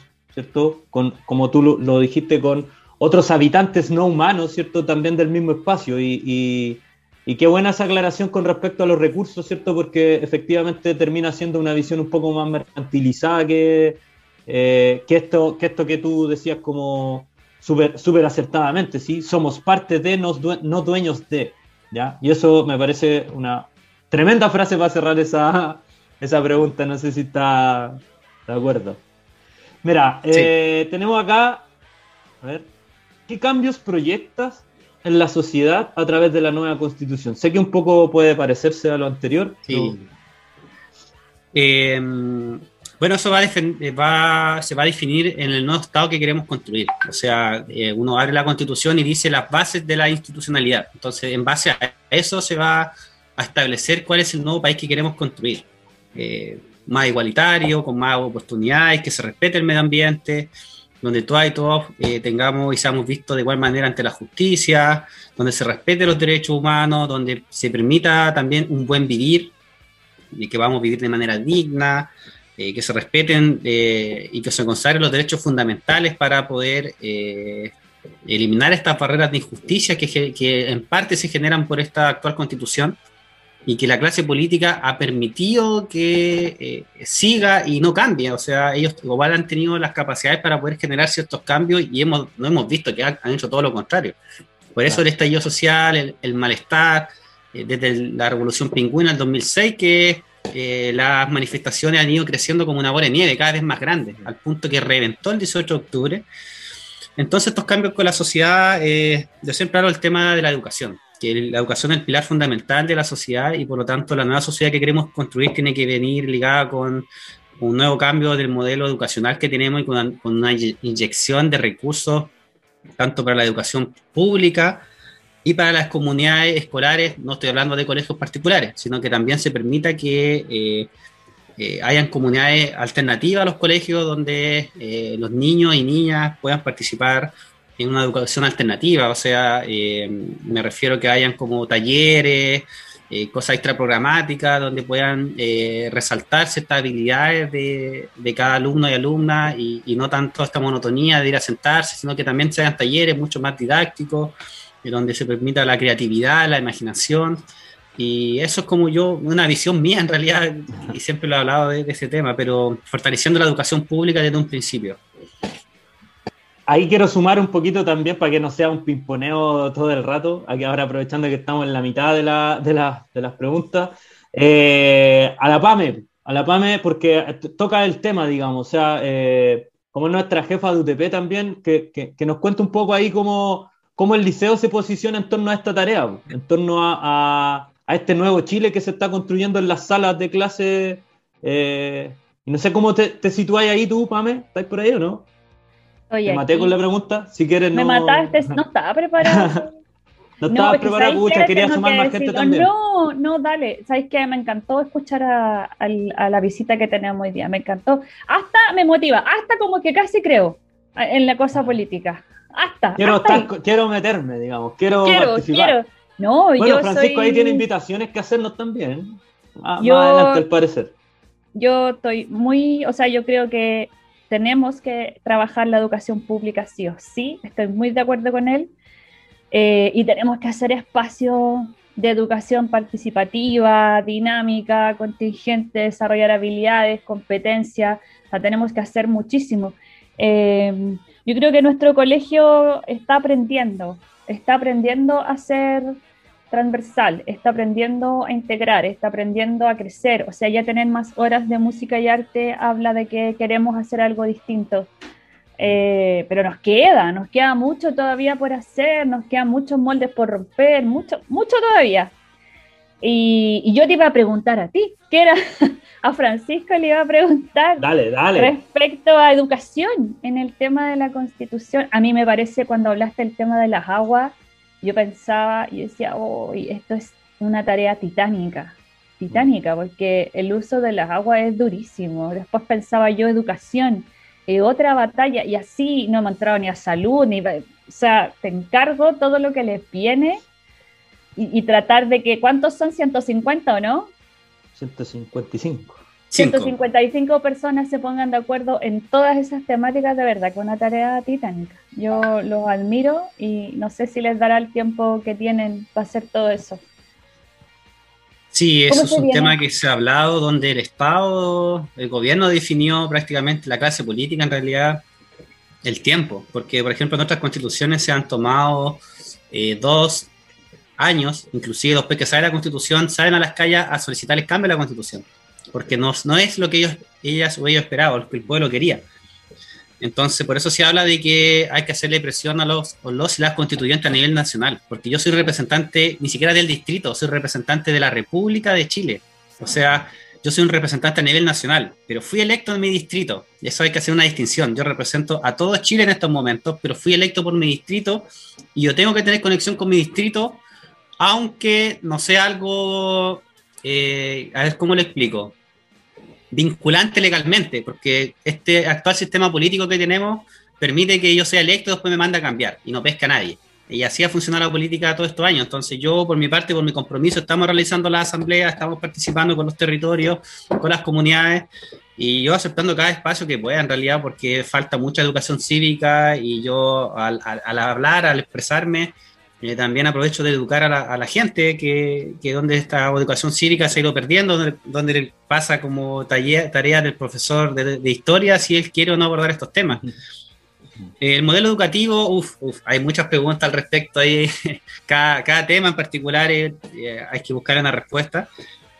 Con, como tú lo, dijiste, con otros habitantes no humanos, ¿cierto? También del mismo espacio. Y, qué buena esa aclaración con respecto a los recursos, ¿cierto? Porque efectivamente termina siendo una visión un poco más mercantilizada que, eh, que, esto, que esto que tú decías como súper acertadamente, ¿sí? Somos parte de, no, no dueños de, ¿ya? Y eso me parece una tremenda frase para cerrar esa, esa pregunta, no sé si está de acuerdo. Mira, eh, tenemos acá, a ver, ¿qué cambios proyectas en la sociedad a través de la nueva constitución? Sé que un poco puede parecerse a lo anterior. Sí. Em, bueno, eso va, va se va a definir en el nuevo Estado que queremos construir. O sea, eh, uno abre la constitución y dice las bases de la institucionalidad. Entonces, en base a eso se va a establecer cuál es el nuevo país que queremos construir. Eh, más igualitario, con más oportunidades, que se respete el medio ambiente, donde todas y todos eh, tengamos y seamos vistos de igual manera ante la justicia, donde se respete los derechos humanos, donde se permita también un buen vivir y que vamos a vivir de manera digna, eh, que se respeten eh, y que se consagren los derechos fundamentales para poder eliminar estas barreras de injusticia que, que en parte se generan por esta actual constitución y que la clase política ha permitido que eh, siga y no cambie. O sea, ellos igual han tenido las capacidades para poder generar ciertos cambios y hemos, no hemos visto que han, hecho todo lo contrario. Por eso el estallido social, el, malestar, eh, desde la revolución pingüina del 2006, que eh, las manifestaciones han ido creciendo como una bola de nieve, cada vez más grande, al punto que reventó el 18 de octubre. Entonces estos cambios con la sociedad, yo siempre hablo del tema de la educación, que la educación es el pilar fundamental de la sociedad y por lo tanto la nueva sociedad que queremos construir tiene que venir ligada con un nuevo cambio del modelo educacional que tenemos y con una, inyección de recursos tanto para la educación pública y para las comunidades escolares, no estoy hablando de colegios particulares, sino que también se permita que eh, eh, hayan comunidades alternativas a los colegios donde eh, los niños y niñas puedan participar en una educación alternativa, o sea, me refiero a que hayan como talleres, eh, cosas extraprogramáticas donde puedan eh, resaltar ciertas habilidades de, de, cada alumno y alumna y, no tanto esta monotonía de ir a sentarse, sino que también se hagan talleres mucho más didácticos, donde se permita la creatividad, la imaginación. Y eso es como yo, una visión mía en realidad, y siempre lo he hablado de ese tema, pero fortaleciendo la educación pública desde un principio ahí quiero sumar un poquito también para que no sea un pimponeo todo el rato, aquí ahora aprovechando que estamos en la mitad de, la, de, de las preguntas, eh, a la PAME, a la PAME porque toca el tema, digamos, o sea, eh, como nuestra jefa de UTP también, que, que, nos cuente un poco ahí cómo, cómo, el liceo se posiciona en torno a esta tarea, en torno a, a, este nuevo Chile que se está construyendo en las salas de clase. Eh, no sé cómo te, te situáis ahí tú, Pame, ¿estáis por ahí o no? Me maté con la pregunta. Si quieres, no. Me mataste, no <laughs> estaba preparado. no estaba preparado, pucha, quería sumar más gente también. No, no, dale. ¿Sabes qué? Me encantó escuchar a, a, la visita que tenemos hoy día. Me encantó. Hasta me motiva, hasta como que casi creo en la cosa política. Hasta. Quiero, hasta quiero meterme, digamos. Quiero, quiero participar. Quiero. No, bueno, yo Francisco soy... ahí tiene invitaciones que hacernos también. Ah, yo, más adelante, al parecer. Yo estoy muy, o sea, yo creo que tenemos que trabajar la educación pública sí o sí, estoy muy de acuerdo con él, eh, y tenemos que hacer espacio de educación participativa, dinámica, contingente, desarrollar habilidades, competencias, o tenemos que hacer muchísimo. Eh, yo creo que nuestro colegio está aprendiendo, está aprendiendo a ser transversal, está aprendiendo a integrar, está aprendiendo a crecer, o sea, ya tener más horas de música y arte habla de que queremos hacer algo distinto. Eh, pero nos queda, nos queda mucho todavía por hacer, nos quedan muchos moldes por romper, mucho, mucho todavía. Y, yo te iba a preguntar a ti, ¿qué era? <laughs> a Francisco le iba a preguntar dale, dale. respecto a educación en el tema de la constitución. A mí me parece cuando hablaste del tema de las aguas, yo pensaba y decía, oh, esto es una tarea titánica, titánica, porque el uso de las aguas es durísimo. Después pensaba yo educación, eh, otra batalla, y así no me entraba ni a salud, ni, o sea, te encargo todo lo que les viene y, y tratar de que, ¿cuántos son? ¿150 o no? 155. 155 personas se pongan de acuerdo en todas esas temáticas, de verdad, que una tarea titánica. Yo los admiro y no sé si les dará el tiempo que tienen para hacer todo eso. Sí, eso es un tema que se ha hablado, donde el Estado, el gobierno definió prácticamente la clase política, en realidad, el tiempo, porque, por ejemplo, en otras constituciones se han tomado eh, dos años, inclusive después que sale la constitución, salen a las calles a solicitar el cambio de la constitución porque no, no es lo que ellos, ellas o ellos esperaban, lo que el pueblo quería. Entonces, por eso se habla de que hay que hacerle presión a los, los y las constituyentes a nivel nacional, porque yo soy representante ni siquiera del distrito, soy representante de la República de Chile. O sea, yo soy un representante a nivel nacional, pero fui electo en mi distrito. Y eso hay que hacer una distinción. Yo represento a todo Chile en estos momentos, pero fui electo por mi distrito y yo tengo que tener conexión con mi distrito, aunque no sea algo... Eh, a ver cómo le explico vinculante legalmente, porque este actual sistema político que tenemos permite que yo sea electo y después me manda a cambiar y no pesca a nadie. Y así ha funcionado la política todos estos años. Entonces yo, por mi parte, por mi compromiso, estamos realizando la asamblea, estamos participando con los territorios, con las comunidades y yo aceptando cada espacio que pueda en realidad porque falta mucha educación cívica y yo al, al hablar, al expresarme, eh, también aprovecho de educar a la, gente que, que, donde esta educación cívica se ha ido perdiendo, donde, donde pasa como tarea, tarea del profesor de, historia si él quiere o no abordar estos temas. el modelo educativo, uf, hay muchas preguntas al respecto, ahí, <laughs> cada, cada tema en particular eh, hay que buscar una respuesta.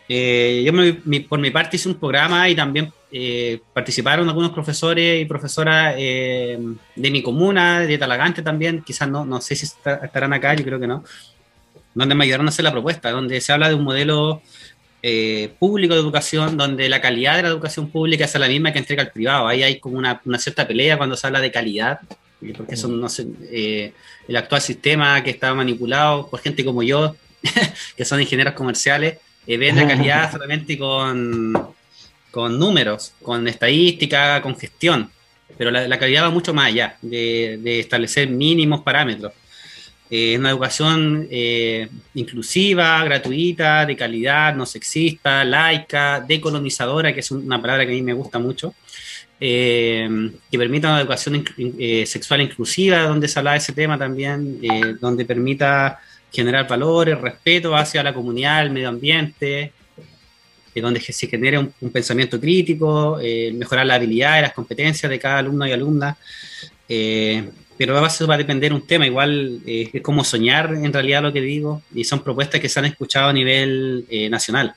Eh, yo por mi parte hice un programa y también eh, participaron algunos profesores y profesoras eh, de mi comuna, de Talagante también, quizás no, no sé si estarán acá, yo creo que no, donde me ayudaron a hacer la propuesta, donde se habla de un modelo público de educación, donde la calidad de la educación pública es la misma que entrega el privado. Ahí hay como una, una cierta pelea cuando se habla de calidad, porque eso no sé, el actual sistema que está manipulado por gente como yo, <laughs> que son ingenieros comerciales, eh, ven la <laughs> calidad solamente con, con números, con estadística, con gestión. Pero la, calidad va mucho más allá de, establecer mínimos parámetros. Eh, es una educación eh, inclusiva, gratuita, de calidad, no sexista, laica, decolonizadora, que es una palabra que a mí me gusta mucho, que permita una educación sexual inclusiva, donde se habla de ese tema también, donde permita generar valores, respeto hacia la comunidad, el medio ambiente, eh, donde se genere un, pensamiento crítico, eh, mejorar la habilidad y las competencias de cada alumno y alumna. Eh, pero a va a depender un tema, igual es como soñar en realidad lo que digo, y son propuestas que se han escuchado a nivel nacional.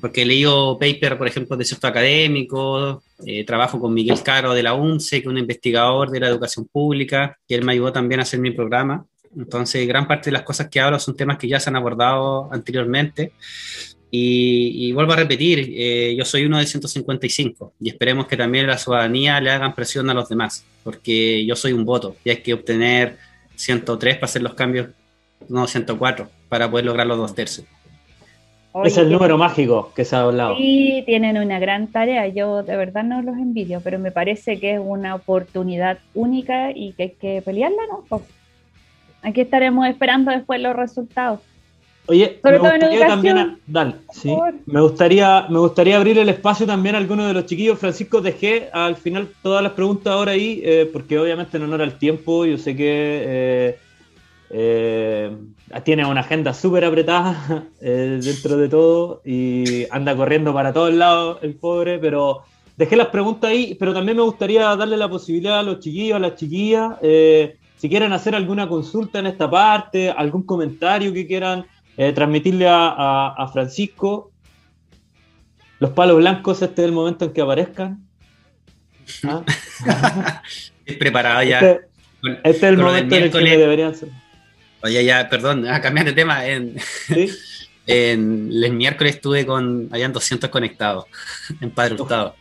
porque he leído paper, por ejemplo, de ciertos académicos, trabajo con Miguel Caro de la UNCE, que es un investigador de la educación pública, que él me ayudó también a hacer mi programa. Entonces, gran parte de las cosas que hablo son temas que ya se han abordado anteriormente. Y, vuelvo a repetir, eh, yo soy uno de 155 y esperemos que también la ciudadanía le hagan presión a los demás, porque yo soy un voto y hay que obtener 103 para hacer los cambios, no 104, para poder lograr los dos tercios. es el número mágico que se ha hablado. Sí, tienen una gran tarea. Yo de verdad no los envidio, pero me parece que es una oportunidad única y que hay que pelearla, ¿no? Aquí estaremos esperando después los resultados. Oye, me gustaría también, me gustaría, me gustaría abrir el espacio también a alguno de los chiquillos. Francisco, dejé al final todas las preguntas ahora ahí, eh, porque obviamente en honor al tiempo, yo sé que eh, eh, tiene una agenda súper apretada <laughs> dentro de todo y anda corriendo para todos lados el pobre, pero dejé las preguntas ahí, pero también me gustaría darle la posibilidad a los chiquillos, a las chiquillas si quieren hacer alguna consulta en esta parte, algún comentario que quieran eh, transmitirle a, Francisco, los palos blancos, este es el momento en que aparezcan. ¿Ah? <laughs> preparado ya. Este, este es el momento en el que deberían ser. Oye, ya, perdón, a cambiar de tema. En, <laughs> en, el miércoles estuve con, habían 200 conectados <laughs> en Padre Hurtado.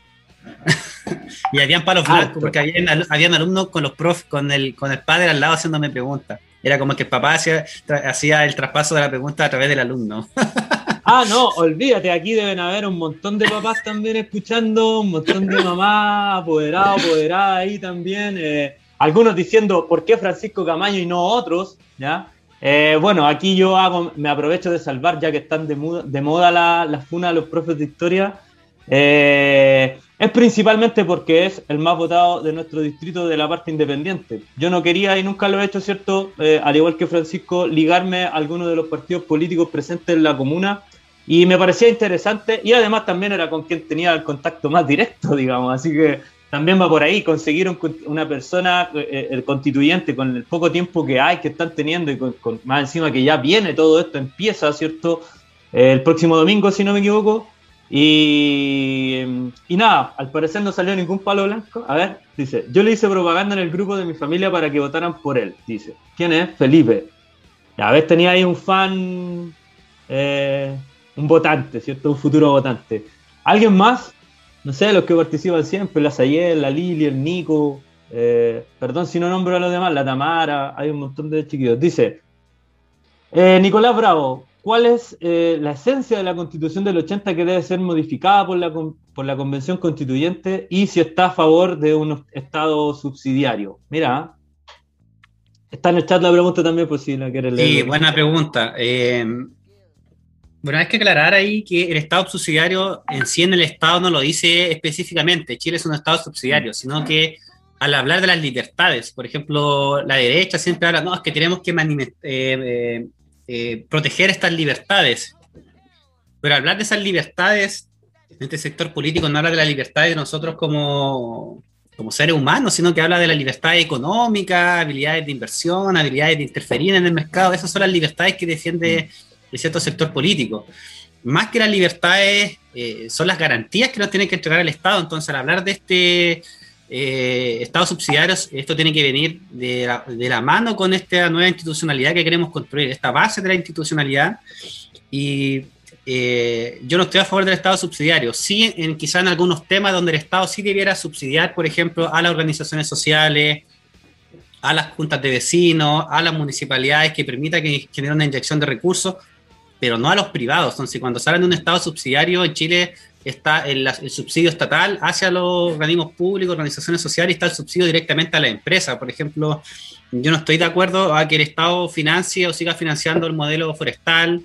y habían palos ah, blancos, porque habían, habían, alumnos con los profes, con el, con el padre al lado haciéndome preguntas. Era como que el papá hacía, hacía el traspaso de la pregunta a través del alumno. <laughs> Ah, no, olvídate, aquí deben haber un montón de papás también escuchando, un montón de mamás, apoderados, apoderadas ahí también. Eh, algunos diciendo, ¿por qué Francisco Camaño y no otros? ¿Ya? Eh, bueno, aquí yo hago, me aprovecho de salvar, ya que están de, moda, de moda las la funas de los profes de historia. Eh, es principalmente porque es el más votado de nuestro distrito de la parte independiente. Yo no quería y nunca lo he hecho, ¿cierto? Eh, al igual que Francisco, ligarme a alguno de los partidos políticos presentes en la comuna y me parecía interesante y además también era con quien tenía el contacto más directo, <laughs> digamos. Así que también va por ahí conseguir una persona, eh, el constituyente, con el poco tiempo que hay, que están teniendo y con, más encima que ya viene todo esto, empieza, ¿cierto? el próximo domingo, si no me equivoco y, nada, al parecer no salió ningún palo blanco. A ver, dice, yo le hice propaganda en el grupo de mi familia para que votaran por él. Dice, ¿quién es? Felipe. a ver, tenía ahí un fan, eh, un votante, ¿cierto? Un futuro votante. ¿Alguien más? No sé, los que participan siempre, la Sayel, la Lili, el Nico. Eh, perdón si no nombro a los demás, la Tamara, hay un montón de chiquillos. Dice, eh, Nicolás Bravo, cuál es eh, la esencia de la constitución del 80 que debe ser modificada por la, por la convención constituyente y si está a favor de un estado subsidiario. Mira, está en el chat la pregunta también por si la quieres leer. Sí, buena pregunta. Eh, bueno, hay que aclarar ahí que el Estado subsidiario en sí en el Estado no lo dice específicamente. Chile es un Estado subsidiario, sino que al hablar de las libertades, por ejemplo, la derecha siempre habla, no, es que tenemos que eh, eh, proteger estas libertades. Pero hablar de esas libertades en este sector político no habla de la libertad de nosotros como, como seres humanos, sino que habla de la libertad económica, habilidades de inversión, habilidades de interferir en el mercado. Esas son las libertades que defiende cierto sector político. más que las libertades, eh, son las garantías que nos tiene que entregar el Estado. Entonces, al hablar de este eh, Estado subsidiario, esto tiene que venir de la, mano con esta nueva institucionalidad que queremos construir, esta base de la institucionalidad. Y eh, yo no estoy a favor del Estado subsidiario. Sí, en, quizá en algunos temas donde el Estado sí debiera subsidiar, por ejemplo, a las organizaciones sociales, a las juntas de vecinos, a las municipalidades que permita que genere una inyección de recursos, pero no a los privados. Entonces, cuando salen de un Estado subsidiario, en Chile está el, subsidio estatal hacia los organismos públicos, organizaciones sociales, y está el subsidio directamente a la empresa. Por ejemplo, yo no estoy de acuerdo a que el Estado financie o siga financiando el modelo forestal,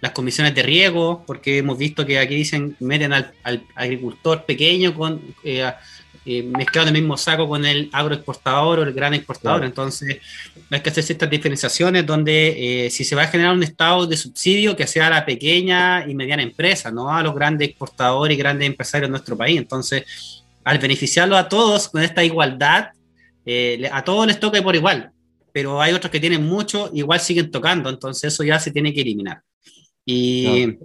las comisiones de riego, porque hemos visto que aquí dicen, meten al, agricultor pequeño con... Eh, eh, mezclado en el mismo saco con el agroexportador o el gran exportador. Entonces, hay que hacer ciertas diferenciaciones donde eh, si se va a generar un estado de subsidio que sea a la pequeña y mediana empresa, no a los grandes exportadores y grandes empresarios de nuestro país. Entonces, al beneficiarlo a todos con esta igualdad, eh, a todos les toca por igual, pero hay otros que tienen mucho, igual siguen tocando, entonces eso ya se tiene que eliminar. Y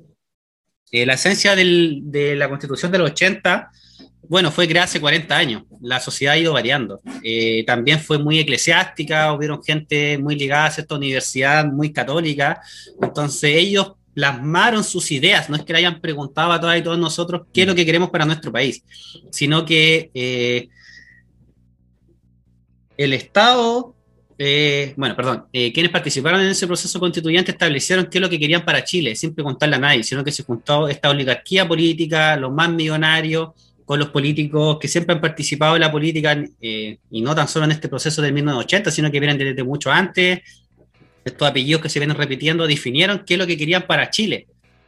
la esencia de la constitución del 80 bueno, fue creada hace 40 años. La sociedad ha ido variando. Eh, también fue muy eclesiástica, hubieron gente muy ligada a esta universidad, muy católica. Entonces ellos plasmaron sus ideas, no es que le hayan preguntado a todas y todos nosotros qué es lo que queremos para nuestro país, sino que eh, el Estado, eh, bueno, perdón, quienes participaron en ese proceso constituyente establecieron qué es lo que querían para Chile, sin preguntarle a nadie, sino que se juntó esta oligarquía política, los más millonarios, con los políticos que siempre han participado en la política, eh, y no tan solo en este proceso del 1980, sino que vienen desde mucho antes. Estos apellidos que se vienen repitiendo definieron qué es lo que querían para Chile,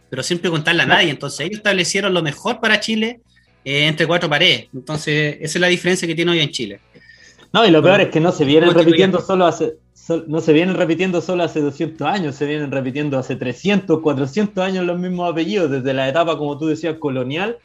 pero sin preguntarle a nadie. Entonces ellos establecieron lo mejor para Chile eh, entre cuatro paredes. Entonces esa es la diferencia que tiene hoy en Chile. No, y lo peor es que no se vienen repitiendo solo hace, no se vienen repitiendo solo hace 200 años, se vienen repitiendo hace 300, 400 años los mismos apellidos, desde la etapa, como tú decías, colonial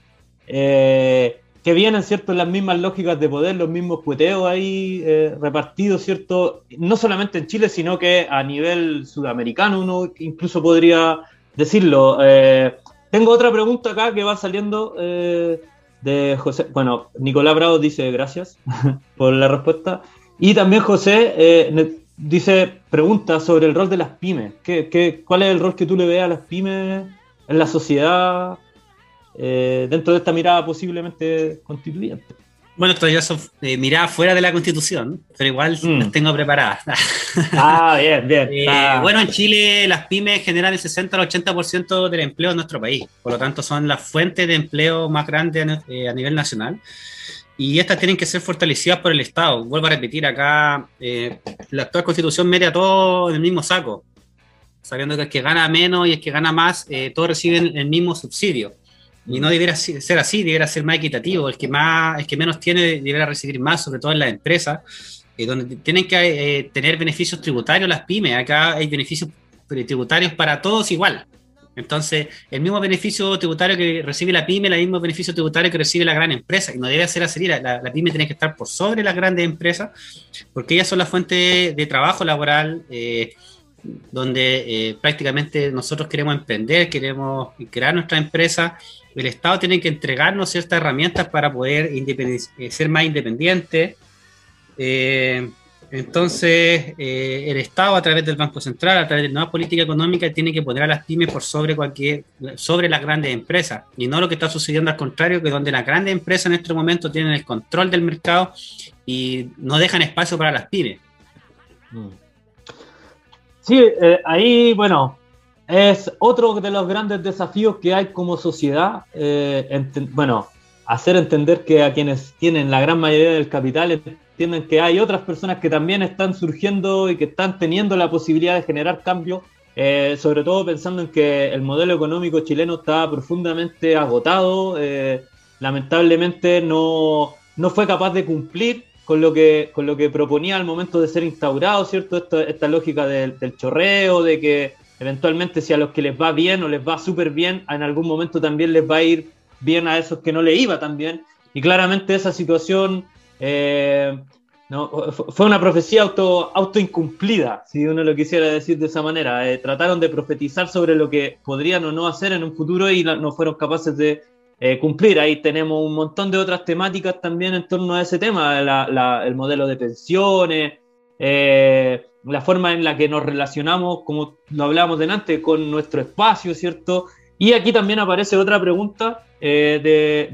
eh, que vienen, ¿cierto?, las mismas lógicas de poder, los mismos cueteos ahí eh, repartidos, ¿cierto?, no solamente en Chile, sino que a nivel sudamericano uno incluso podría decirlo. Eh, tengo otra pregunta acá que va saliendo de José. Bueno, Nicolás Bravo dice gracias <laughs> por la respuesta. Y también José dice, pregunta sobre el rol de las pymes. ¿Qué, qué, cuál es el rol que tú le ves a las pymes en la sociedad eh, dentro de esta mirada posiblemente constituyente. Bueno, esto ya son eh, miradas fuera de la constitución, pero igual mm. las tengo preparadas. <laughs> ah, bien, bien. Eh, bueno, en Chile las pymes generan el 60 al 80% del empleo en nuestro país, por lo tanto son la fuente de empleo más grande a nivel nacional y estas tienen que ser fortalecidas por el Estado. Vuelvo a repetir, acá la actual constitución mete a todos en el mismo saco, sabiendo que el que gana menos y el que gana más, todos reciben el mismo subsidio. Y no debería ser así, debería ser más equitativo. El que, más, el que menos tiene debería recibir más, sobre todo en las empresas, eh, donde tienen que eh, tener beneficios tributarios las pymes. Acá hay beneficios tributarios para todos igual. Entonces, el mismo beneficio tributario que recibe la pyme, el mismo beneficio tributario que recibe la gran empresa. Y no debe ser así. La, la, pyme tiene que estar por sobre las grandes empresas, porque ellas son la fuente de trabajo laboral. Eh, donde prácticamente nosotros queremos emprender, queremos crear nuestra empresa el Estado tiene que entregarnos ciertas herramientas para poder eh, ser más independiente. Eh, entonces, eh, el Estado, a través del Banco Central, a través de nueva política económica, tiene que poner a las pymes por sobre cualquier, sobre las grandes empresas. Y no lo que está sucediendo al contrario, que donde las grandes empresas en este momento tienen el control del mercado y no dejan espacio para las pymes. Sí, ahí, bueno, es otro de los grandes desafíos que hay como sociedad. Eh, bueno, hacer entender que a quienes tienen la gran mayoría del capital entienden que hay otras personas que también están surgiendo y que están teniendo la posibilidad de generar cambio, eh, sobre todo pensando en que el modelo económico chileno está profundamente agotado, eh, lamentablemente no, no, fue capaz de cumplir con lo que, con lo que proponía al momento de ser instaurado, ¿cierto? Esta, esta lógica del chorreo, de que Eventualmente, si a los que les va bien o les va súper bien, en algún momento también les va a ir bien a esos que no le iba tan bien. Y claramente esa situación, eh, No, fue una profecía auto, autoincumplida, si uno lo quisiera decir de esa manera. Eh, trataron de profetizar sobre lo que podrían o no hacer en un futuro y no fueron capaces de eh, cumplir. Ahí tenemos un montón de otras temáticas también en torno a ese tema, el modelo de pensiones, eh, la forma en la que nos relacionamos, como lo hablábamos delante, con nuestro espacio, ¿cierto? Y aquí también aparece otra pregunta de,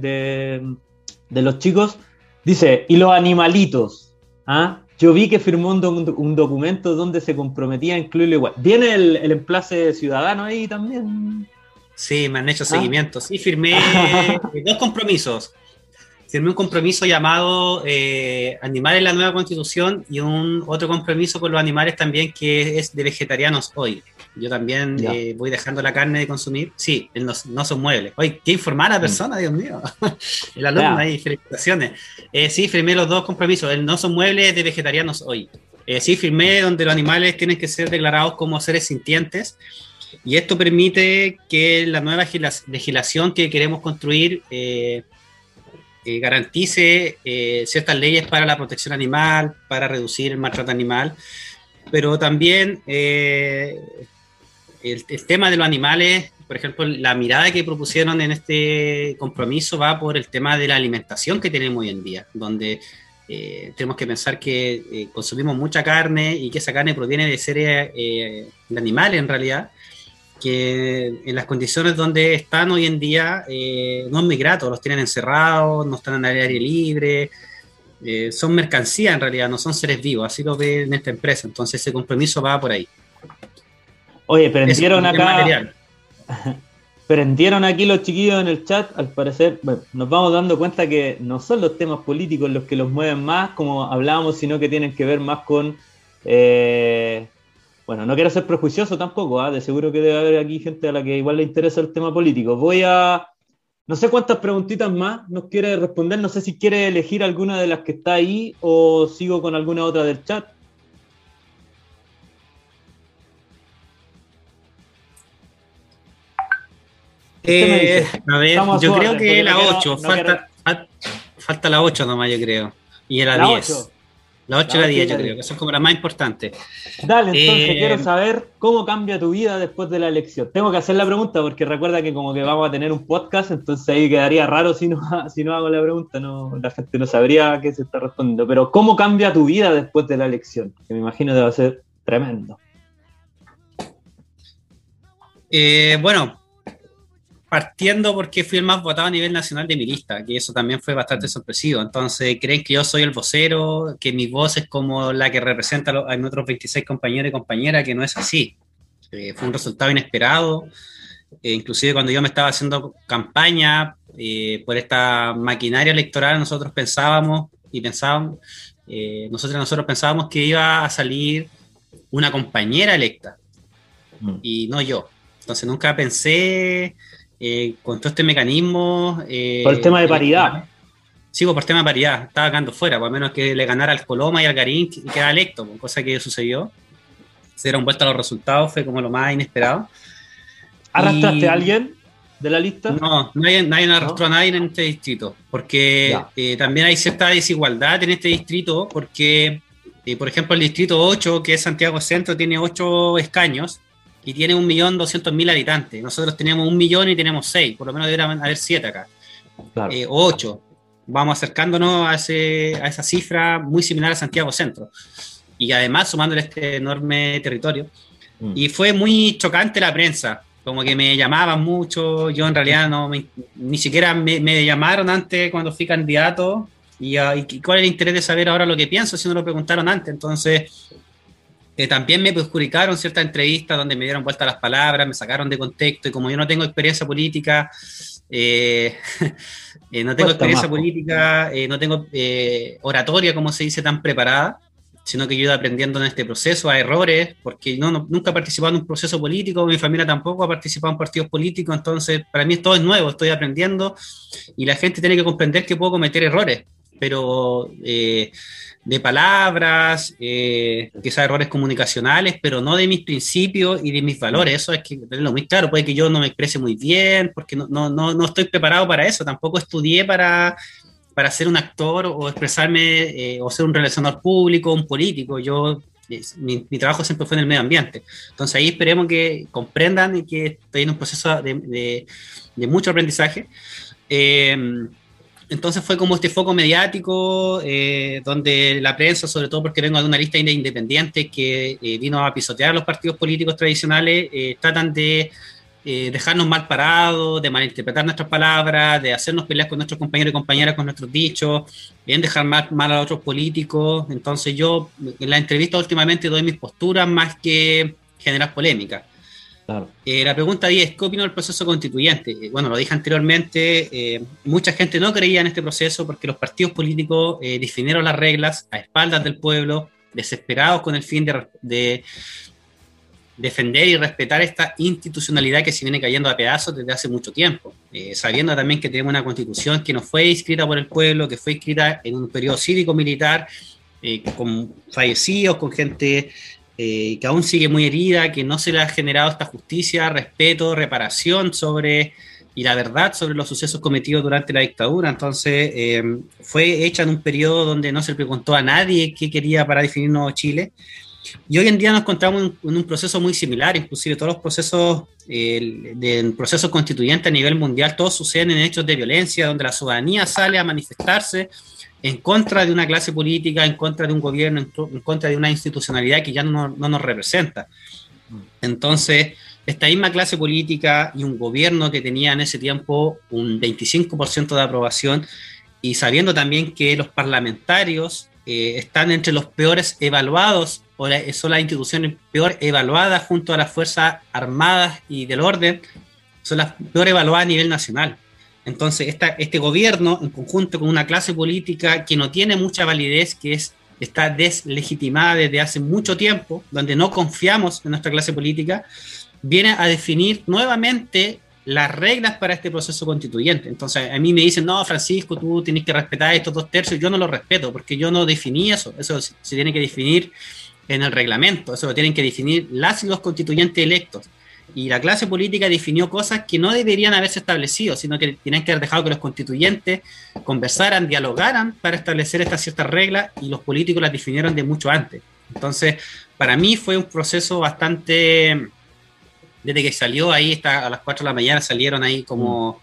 de los chicos. Dice, ¿y los animalitos? ¿Ah? Yo vi que firmó un, documento donde se comprometía a incluirlo igual. ¿Viene el, el emplace ciudadano ahí también? Sí, me han hecho ¿Ah? seguimiento. Sí, firmé <laughs> dos compromisos. Firmé un compromiso llamado eh, Animales en la nueva constitución y un otro compromiso con los animales también que es de vegetarianos hoy. Yo también eh, voy dejando la carne de consumir. Sí, no, no son muebles. Oye, qué informar a la mm. persona, Dios mío. <laughs> el alumno ahí, felicitaciones. Eh, sí, firmé los dos compromisos. El no son muebles de vegetarianos hoy. Eh, sí, firmé donde los animales tienen que ser declarados como seres sintientes. Y esto permite que la nueva legislación que queremos construir garantice ciertas leyes para la protección animal, para reducir el maltrato animal, pero también el, tema de los animales, por ejemplo, la mirada que propusieron en este compromiso va por el tema de la alimentación que tenemos hoy en día, donde eh, tenemos que pensar que eh, consumimos mucha carne y que esa carne proviene de seres eh, de animales en realidad, que en las condiciones donde están hoy en día no es muy grato, los tienen encerrados, no están en el aire libre, son mercancía en realidad, no son seres vivos, así lo ve en esta empresa, entonces ese compromiso va por ahí. Oye, prendieron acá. <laughs> prendieron aquí los chiquillos en el chat. Al parecer, bueno, nos vamos dando cuenta que no son los temas políticos los que los mueven más, como hablábamos, sino que tienen que ver más con. Eh, bueno, no quiero ser prejuicioso tampoco, ¿ah? de seguro que debe haber aquí gente a la que igual le interesa el tema político. Voy a. No sé cuántas preguntitas más nos quiere responder. No sé si quiere elegir alguna de las que está ahí o sigo con alguna otra del chat. Eh, a ver, yo creo que la 8, falta, falta la 8 nomás, yo creo. Y la, 10. La 8 y la 10, yo creo, que son como las más importantes. Dale, entonces eh, quiero saber cómo cambia tu vida después de la elección. Tengo que hacer la pregunta porque recuerda que como que vamos a tener un podcast, entonces ahí quedaría raro si no, <laughs> si no hago la pregunta, no, la gente no sabría qué se está respondiendo. Pero ¿cómo cambia tu vida después de la elección? Que me imagino debe ser tremendo. Eh, bueno, partiendo porque fui el más votado a nivel nacional de mi lista, que eso también fue bastante mm. sorpresivo. Entonces, creen que yo soy el vocero, que mi voz es como la que representa a los otros 26 compañeros y compañeras, que no es así. Eh, fue un resultado inesperado. Eh, inclusive cuando yo me estaba haciendo campaña eh, por esta maquinaria electoral, nosotros pensábamos y pensábamos, nosotros, nosotros pensábamos que iba a salir una compañera electa mm. y no yo. Entonces nunca pensé eh, con todo este mecanismo. Eh, por el tema de paridad. Sí, pues, por el tema de paridad. Estaba ganando fuera, por lo menos que le ganara al Coloma y al Garín y quedara electo, pues, cosa que sucedió. Se dieron vuelta los resultados, fue como lo más inesperado. ¿Arrastraste a alguien de la lista? No, nadie, nadie arrastró a nadie en este distrito, porque eh, también hay cierta desigualdad en este distrito, porque, por ejemplo, el distrito 8, que es Santiago Centro, tiene 8 escaños, y tiene un millón doscientos mil habitantes. Nosotros tenemos un millón y tenemos seis, por lo menos deberían haber siete acá, eh, o ocho. Vamos acercándonos a, ese, a esa cifra muy similar a Santiago Centro. Y además sumándole este enorme territorio. Mm. Y fue muy chocante la prensa, como que me llamaban mucho, yo en realidad no ni siquiera me, llamaron antes cuando fui candidato y, ah, y, cuál es el interés de saber ahora lo que pienso si no lo preguntaron antes. Entonces, también me perjudicaron ciertas entrevistas donde me dieron vuelta las palabras, me sacaron de contexto y como yo no tengo experiencia política, eh, <laughs> eh, no tengo experiencia política, eh, no tengo oratoria, como se dice, tan preparada, sino que yo he ido aprendiendo en este proceso a errores, porque no, nunca he participado en un proceso político, mi familia tampoco ha participado en partidos políticos, entonces para mí todo es nuevo, estoy aprendiendo y la gente tiene que comprender que puedo cometer errores, pero de palabras, eh, quizás errores comunicacionales, pero no de mis principios y de mis valores. Eso es que tenerlo muy claro. Puede que yo no me exprese muy bien, porque no, no, no, no estoy preparado para eso. Tampoco estudié para, para ser un actor o expresarme eh, o ser un relacionador público, un político. Yo, mi, trabajo siempre fue en el medio ambiente. Entonces ahí esperemos que comprendan y que estoy en un proceso de, de, mucho aprendizaje. Eh, entonces fue como este foco mediático, eh, donde la prensa, sobre todo porque vengo de una lista independiente que vino a pisotear los partidos políticos tradicionales, tratan de eh, dejarnos mal parados, de malinterpretar nuestras palabras, de hacernos pelear con nuestros compañeros y compañeras con nuestros dichos, bien dejar mal, mal a otros políticos. Entonces yo en la entrevista últimamente doy mis posturas más que generar Eh, la pregunta 10, ¿qué opino del proceso constituyente? Eh, bueno, lo dije anteriormente, mucha gente no creía en este proceso porque los partidos políticos definieron las reglas a espaldas del pueblo, desesperados con el fin de, defender y respetar esta institucionalidad que se viene cayendo a pedazos desde hace mucho tiempo, eh, sabiendo también que tenemos una constitución que no fue escrita por el pueblo, que fue escrita en un periodo cívico-militar, eh, con fallecidos, con gente eh, que aún sigue muy herida, que no se le ha generado esta justicia, respeto, reparación sobre y la verdad sobre los sucesos cometidos durante la dictadura. Entonces, fue hecha en un periodo donde no se le preguntó a nadie qué quería para definir Nuevo Chile. Y hoy en día nos encontramos en, un proceso muy similar, inclusive todos los procesos eh, del proceso constituyente a nivel mundial, todos suceden en hechos de violencia, donde la ciudadanía sale a manifestarse en contra de una clase política, en contra de un gobierno, en, contra de una institucionalidad que ya no, no nos representa. Entonces, esta misma clase política y un gobierno que tenía en ese tiempo un 25% de aprobación y sabiendo también que los parlamentarios eh, están entre los peores evaluados o son las instituciones peor evaluadas junto a las Fuerzas Armadas y del orden, son las peor evaluadas a nivel nacional. Entonces, esta, este gobierno, en conjunto con una clase política que no tiene mucha validez, que es, está deslegitimada desde hace mucho tiempo, donde no confiamos en nuestra clase política, viene a definir nuevamente las reglas para este proceso constituyente. Entonces, a mí me dicen, no, Francisco, tú tienes que respetar estos dos tercios. Yo no lo respeto porque yo no definí eso. Eso se tiene que definir en el reglamento, eso lo tienen que definir las y los constituyentes electos. Y la clase política definió cosas que no deberían haberse establecido, sino que tienen que haber dejado que los constituyentes conversaran, dialogaran para establecer estas ciertas reglas y los políticos las definieron de mucho antes. Entonces, para mí fue un proceso bastante, desde que salió ahí, está, a las 4 de la mañana salieron ahí como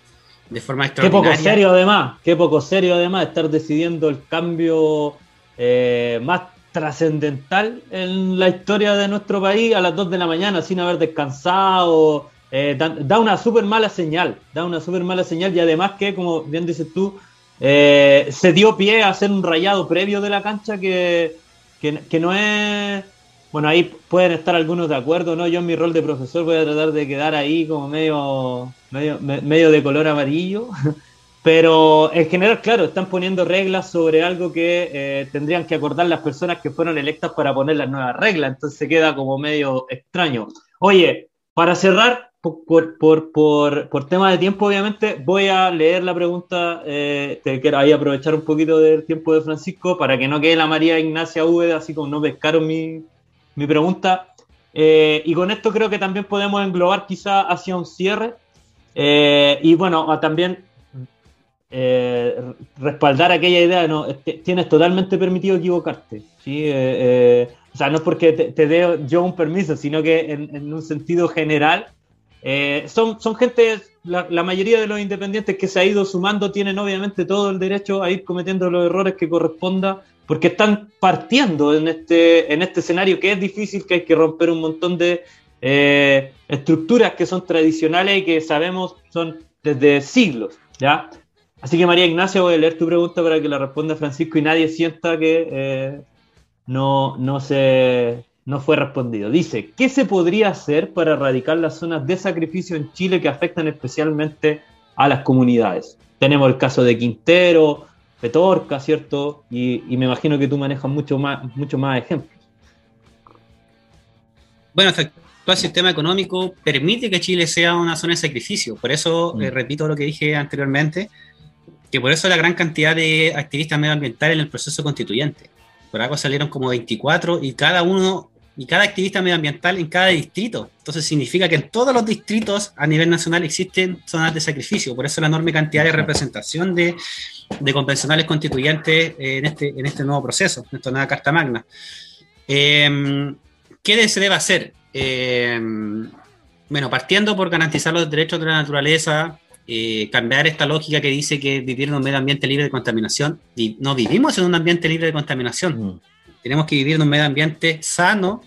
mm. de forma extraordinaria. Qué poco serio además, qué poco serio además estar decidiendo el cambio eh, más trascendental en la historia de nuestro país a las 2 de la mañana sin haber descansado. Eh, da, una súper mala señal, da una súper mala señal y además que, como bien dices tú, eh, se dio pie a hacer un rayado previo de la cancha que, que, no es... Bueno, ahí pueden estar algunos de acuerdo, ¿no? Yo en mi rol de profesor voy a tratar de quedar ahí como medio, medio, medio de color amarillo, <laughs> Pero en general, claro, están poniendo reglas sobre algo que eh, tendrían que acordar las personas que fueron electas para poner las nuevas reglas. Entonces queda como medio extraño. Oye, para cerrar, por, por, por, por tema de tiempo, obviamente, voy a leer la pregunta. Eh, te quiero ahí aprovechar un poquito del tiempo de Francisco para que no quede la María Ignacia Úbeda, así como no pescaron mi, mi pregunta. Eh, y con esto creo que también podemos englobar quizá hacia un cierre. y bueno, también eh, respaldar aquella idea, no, tienes totalmente permitido equivocarte. ¿sí? Eh, eh, o sea, no es porque te, dé yo un permiso, sino que en, un sentido general, son, son gente, la, mayoría de los independientes que se ha ido sumando tienen obviamente todo el derecho a ir cometiendo los errores que corresponda, porque están partiendo en este, en este escenario que es difícil, que hay que romper un montón de estructuras que son tradicionales y que sabemos son desde siglos. ¿ya? Así que María Ignacia, voy a leer tu pregunta para que la responda Francisco y nadie sienta que eh, no, no, se, no fue respondido. Dice, ¿qué se podría hacer para erradicar las zonas de sacrificio en Chile que afectan especialmente a las comunidades? Tenemos el caso de Quintero, Petorca, ¿cierto? Y, me imagino que tú manejas mucho más, mucho más ejemplos. Bueno, el sistema económico permite que Chile sea una zona de sacrificio. Por eso, mm. eh, repito lo que dije anteriormente, que por eso la gran cantidad de activistas medioambientales en el proceso constituyente. Por algo salieron como 24 y cada uno y cada activista medioambiental en cada distrito. Entonces significa que en todos los distritos a nivel nacional existen zonas de sacrificio. Por eso la enorme cantidad de representación de, de convencionales constituyentes en este, en este nuevo proceso, en esta nueva Carta Magna. Eh, ¿Qué se debe hacer? Eh, bueno, partiendo por garantizar los derechos de la naturaleza, eh, cambiar esta lógica que dice que vivir en un medio ambiente libre de contaminación. No vivimos en un ambiente libre de contaminación. Mm. Tenemos que vivir en un medio ambiente sano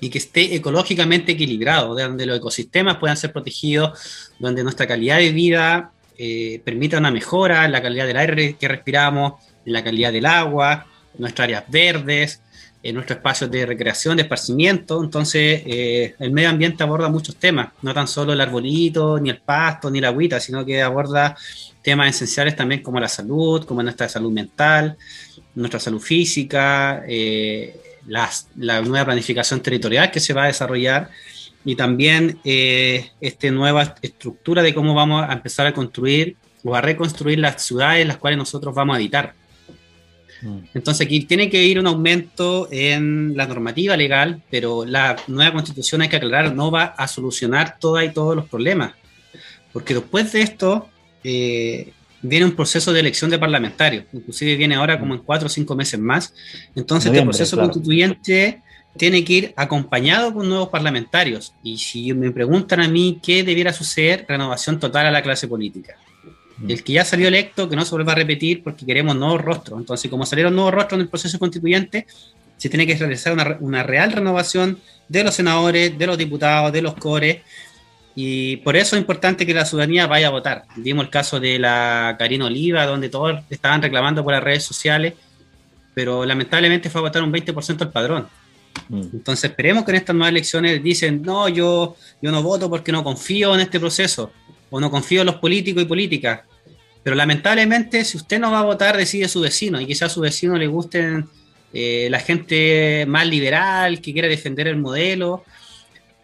y que esté ecológicamente equilibrado, donde los ecosistemas puedan ser protegidos, donde nuestra calidad de vida eh, permita una mejora en la calidad del aire que respiramos, en la calidad del agua, nuestras áreas verdes, en nuestros espacios de recreación, de esparcimiento. Entonces, eh, el medio ambiente aborda muchos temas, no tan solo el arbolito, ni el pasto, ni la agüita, sino que aborda temas esenciales también como la salud, como nuestra salud mental, nuestra salud física, eh, la nueva planificación territorial que se va a desarrollar y también eh, esta nueva estructura de cómo vamos a empezar a construir o a reconstruir las ciudades en las cuales nosotros vamos a habitar. Mm. Entonces aquí tiene que ir un aumento en la normativa legal, pero la nueva constitución hay que aclarar, no va a solucionar todas y todos los problemas, porque después de esto eh, viene un proceso de elección de parlamentarios, inclusive viene ahora como en cuatro o cinco meses más, entonces este proceso constituyente tiene que ir acompañado con nuevos parlamentarios, y si me preguntan a mí qué debiera suceder, renovación total a la clase política. El que ya salió electo, que no se vuelva a repetir porque queremos nuevos rostros. Entonces, como salieron nuevos rostros en el proceso constituyente, se tiene que realizar una, una real renovación de los senadores, de los diputados, de los cores. Y por eso es importante que la ciudadanía vaya a votar. Vimos el caso de la Karina Oliva, donde todos estaban reclamando por las redes sociales, pero lamentablemente fue a votar un 20% al padrón. Mm. Entonces esperemos que en estas nuevas elecciones dicen, no, yo, yo no voto porque no confío en este proceso, o no confío en los políticos y políticas. Pero lamentablemente, si usted no va a votar, decide su vecino, y quizás a su vecino le gusten eh, la gente más liberal, que quiere defender el modelo.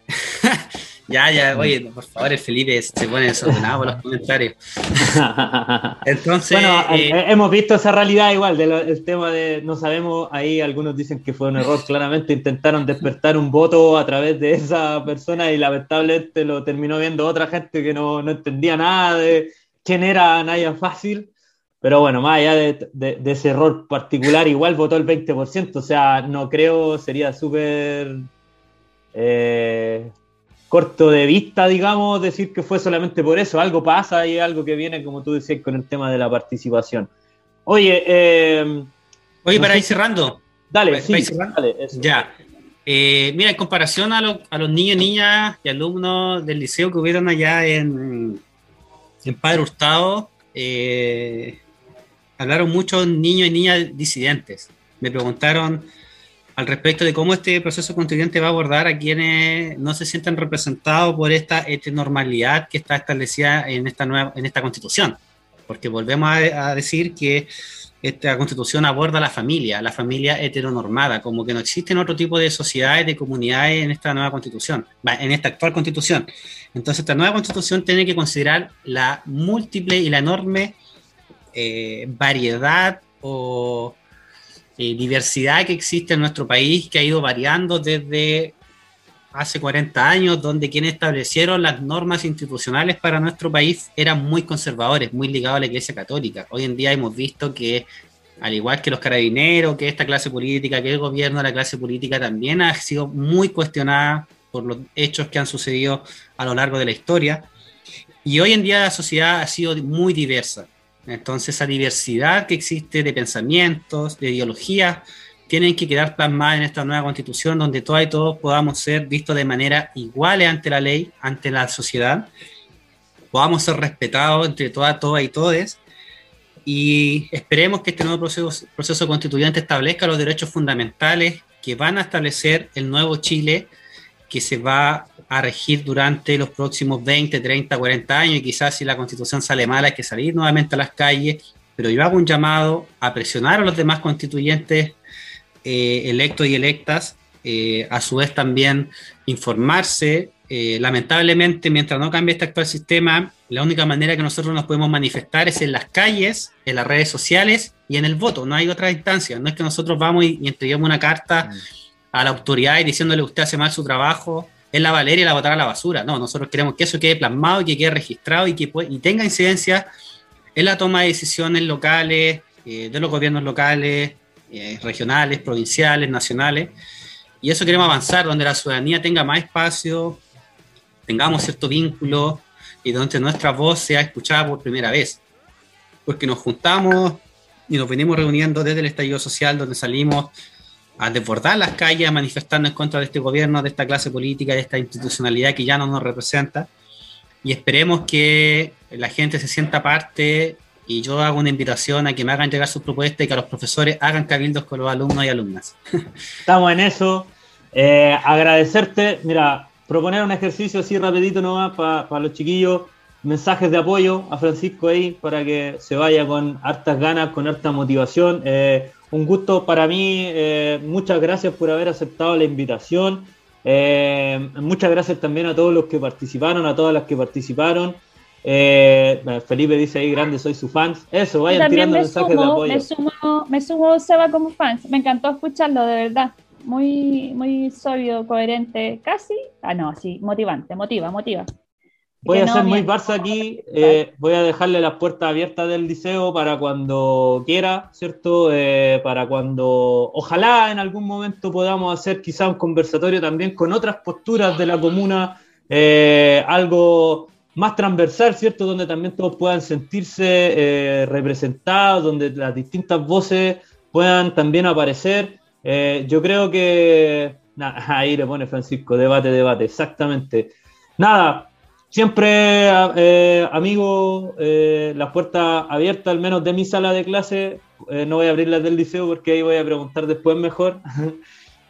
<laughs> ya, ya, oye, por favor, el Felipe se pone desordenado por los comentarios. <laughs> Entonces. Bueno, eh, eh, hemos visto esa realidad igual, del tema de no sabemos, ahí algunos dicen que fue un error, claramente intentaron despertar un voto a través de esa persona y lamentablemente lo terminó viendo otra gente que no, no entendía nada de quién era Naya Fácil, pero bueno, más allá de, ese error particular, igual votó el 20%, o sea, no creo, sería súper eh, corto de vista, digamos, decir que fue solamente por eso, algo pasa y algo que viene, como tú decías, con el tema de la participación. Oye, eh, Oye, para ir cerrando. Dale, sí, dale, Ya. Eh, mira, en comparación a, a, los niños, niñas y alumnos del liceo que hubieron allá en, en Padre Hurtado eh, hablaron muchos niños y niñas disidentes. Me preguntaron al respecto de cómo este proceso constituyente va a abordar a quienes no se sienten representados por esta normalidad que está establecida en esta, nueva, en esta constitución. Porque volvemos a decir que esta constitución aborda la familia, la familia heteronormada, como que no existen otro tipo de sociedades, de comunidades en esta nueva constitución, en esta actual constitución. Entonces, esta nueva constitución tiene que considerar la múltiple y la enorme eh, variedad o eh, diversidad que existe en nuestro país, que ha ido variando desde hace 40 años, donde quienes establecieron las normas institucionales para nuestro país eran muy conservadores, muy ligados a la Iglesia Católica. Hoy en día hemos visto que, al igual que los carabineros, que esta clase política, que el gobierno de la clase política también ha sido muy cuestionada por los hechos que han sucedido a lo largo de la historia. Y hoy en día la sociedad ha sido muy diversa. Entonces, esa diversidad que existe de pensamientos, de ideologías, tienen que quedar plasmadas en esta nueva constitución donde todas y todos podamos ser vistos de manera igual ante la ley, ante la sociedad, podamos ser respetados entre todas, todas y todes. Y esperemos que este nuevo proceso, proceso constituyente establezca los derechos fundamentales que van a establecer el nuevo Chile que se va a regir durante los próximos 20, 30, 40 años y quizás si la constitución sale mala hay que salir nuevamente a las calles, pero yo hago un llamado a presionar a los demás constituyentes eh, electos y electas, eh, a su vez también informarse. Eh, lamentablemente, mientras no cambie este actual sistema, la única manera que nosotros nos podemos manifestar es en las calles, en las redes sociales y en el voto. No hay otra instancia. No es que nosotros vamos y, entreguemos una carta a la autoridad y diciéndole usted hace mal su trabajo, es la Valeria la botar a la basura. No, nosotros queremos que eso quede plasmado y que quede registrado y que y tenga incidencia en la toma de decisiones locales, eh, de los gobiernos locales, eh, regionales, provinciales, nacionales. Y eso queremos avanzar, donde la ciudadanía tenga más espacio, tengamos cierto vínculo y donde nuestra voz sea escuchada por primera vez. Porque nos juntamos y nos venimos reuniendo desde el estallido social, donde salimos a desbordar las calles, manifestando en contra de este gobierno, de esta clase política, de esta institucionalidad que ya no nos representa. Y esperemos que la gente se sienta parte y yo hago una invitación a que me hagan llegar sus propuestas y que a los profesores hagan cabildos con los alumnos y alumnas. <laughs> Estamos en eso. Eh, agradecerte, mira, proponer un ejercicio así rapidito nomás para los chiquillos, mensajes de apoyo a Francisco ahí para que se vaya con hartas ganas, con harta motivación. Eh, un gusto para mí, eh, muchas gracias por haber aceptado la invitación. muchas gracias también a todos los que participaron, a todas las que participaron. Eh, Felipe dice ahí, grande, soy su fan. Eso, vayan tirando mensajes de apoyo. Me sumo, me sumo Seba como fans. Me encantó escucharlo, de verdad. Muy, muy sólido, coherente, casi. Ah, no, sí, motivante, motiva, motiva. Voy a ser muy Barça aquí, eh, voy a dejarle las puertas abiertas del liceo para cuando quiera, ¿cierto? Eh, para cuando, ojalá en algún momento podamos hacer quizá un conversatorio también con otras posturas de la comuna, eh, algo más transversal, ¿cierto? Donde también todos puedan sentirse representados, donde las distintas voces puedan también aparecer. Yo creo que... <laughs> ahí le pone Francisco, debate, debate, exactamente. Nada, siempre, eh, amigo, las puertas abiertas, al menos de mi sala de clase. no voy a abrir las del liceo porque ahí voy a preguntar después mejor. <laughs>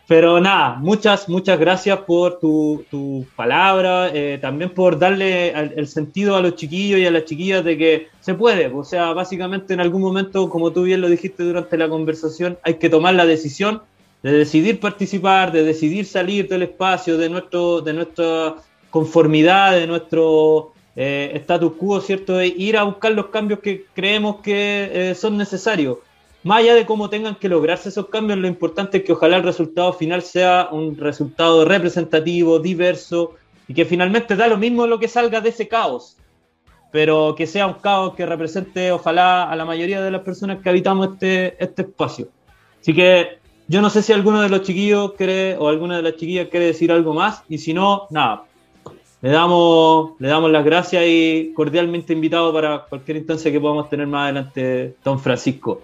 Pero nada, muchas, muchas gracias por tu, tu palabra, eh, también por darle el, sentido a los chiquillos y a las chiquillas de que se puede. O sea, básicamente en algún momento, como tú bien lo dijiste durante la conversación, hay que tomar la decisión de decidir participar, de decidir salir del espacio, de, nuestro, de nuestra conformidad, de nuestro eh, status quo, ¿cierto? De ir a buscar los cambios que creemos que eh, son necesarios más allá de cómo tengan que lograrse esos cambios, lo importante es que ojalá el resultado final sea un resultado representativo, diverso, y que finalmente da lo mismo lo que salga de ese caos, pero que sea un caos que represente ojalá a la mayoría de las personas que habitamos este, este espacio. Así que yo no sé si alguno de los chiquillos quiere, o alguna de las chiquillas quiere decir algo más, y si no, nada. Le damos, le damos las gracias y cordialmente invitado para cualquier instancia que podamos tener más adelante, don Francisco.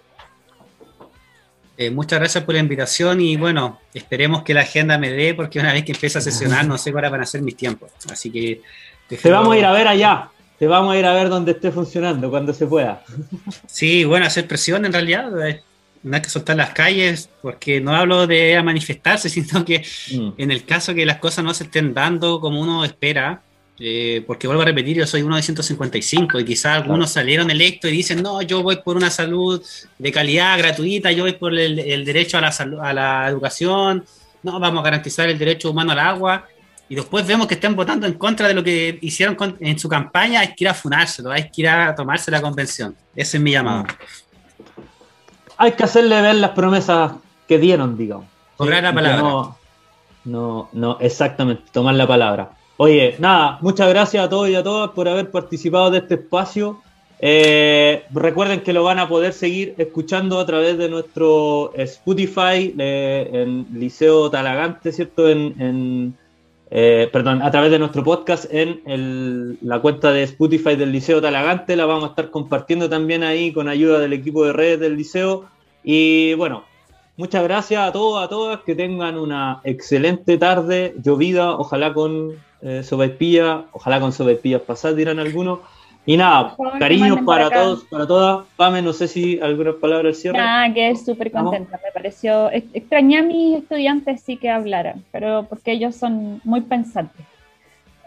Eh, muchas gracias por la invitación y bueno, esperemos que la agenda me dé porque una vez que empiece a sesionar no sé cuáles van a ser mis tiempos. Así que... Te vamos a ir a ver allá, te vamos a ir a ver donde esté funcionando, cuando se pueda. Sí, bueno, hacer presión en realidad, eh, no hay que soltar las calles, porque no hablo de manifestarse, <laughs> sino que mm. en el caso que las cosas no se estén dando como uno espera, eh, porque vuelvo a repetir, yo soy uno de 155 y quizás algunos salieron electos y dicen, no, yo voy por una salud de calidad gratuita, yo voy por el, derecho a la, a la educación, no, vamos a garantizar el derecho humano al agua. Y después vemos que están votando en contra de lo que hicieron en su campaña, hay que ir a funárselo, hay que ir a tomarse la convención. Ese es mi llamado. Hay que hacerle ver las promesas que dieron, digamos. Cobrar la palabra. No, no, no, exactamente, tomar la palabra. Oye, nada, muchas gracias a todos y a todas por haber participado de este espacio. Eh, recuerden que lo van a poder seguir escuchando a través de nuestro Spotify en Liceo Talagante, ¿cierto? En, eh, perdón, a través de nuestro podcast en la cuenta de Spotify del Liceo Talagante. La vamos a estar compartiendo también ahí con ayuda del equipo de redes del liceo. Y bueno, muchas gracias a todos, a todas. Que tengan una excelente tarde, llovida, ojalá con eh, ojalá con sopaipillas pasadas dirán algunos. Y nada, cariños para, todos, para todas. Pame, no sé si algunas palabras al cierre. Nada, que es súper contenta, me pareció. Extrañé a mis estudiantes sí que hablaran, pero porque ellos son muy pensantes.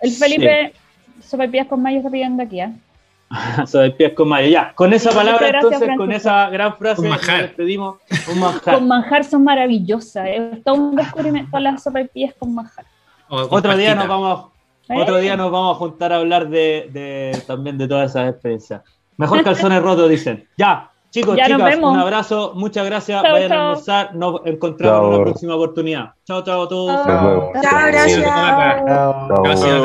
El Felipe, sí. con mayo está pidiendo aquí, <laughs> ¿eh? con mayo, ya. Con esa palabra, entonces, con esa gran frase, nos despedimos. Un <laughs> manjar. con manjar son maravillosas, ¿eh? todo un descubrimiento las sopaipillas con manjar. Otro día nos vamos otro día nos vamos a juntar a hablar de, también de todas esas experiencias. Mejor calzones <laughs> rotos, dicen. Ya, Chicos, Ya chicas, un abrazo, muchas gracias. Chao, Vayan a almorzar. Nos encontramos en una próxima oportunidad. Chao, chao a todos. Chao, gracias. Chao. Gracias.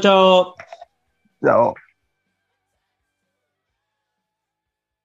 Chao. Chao.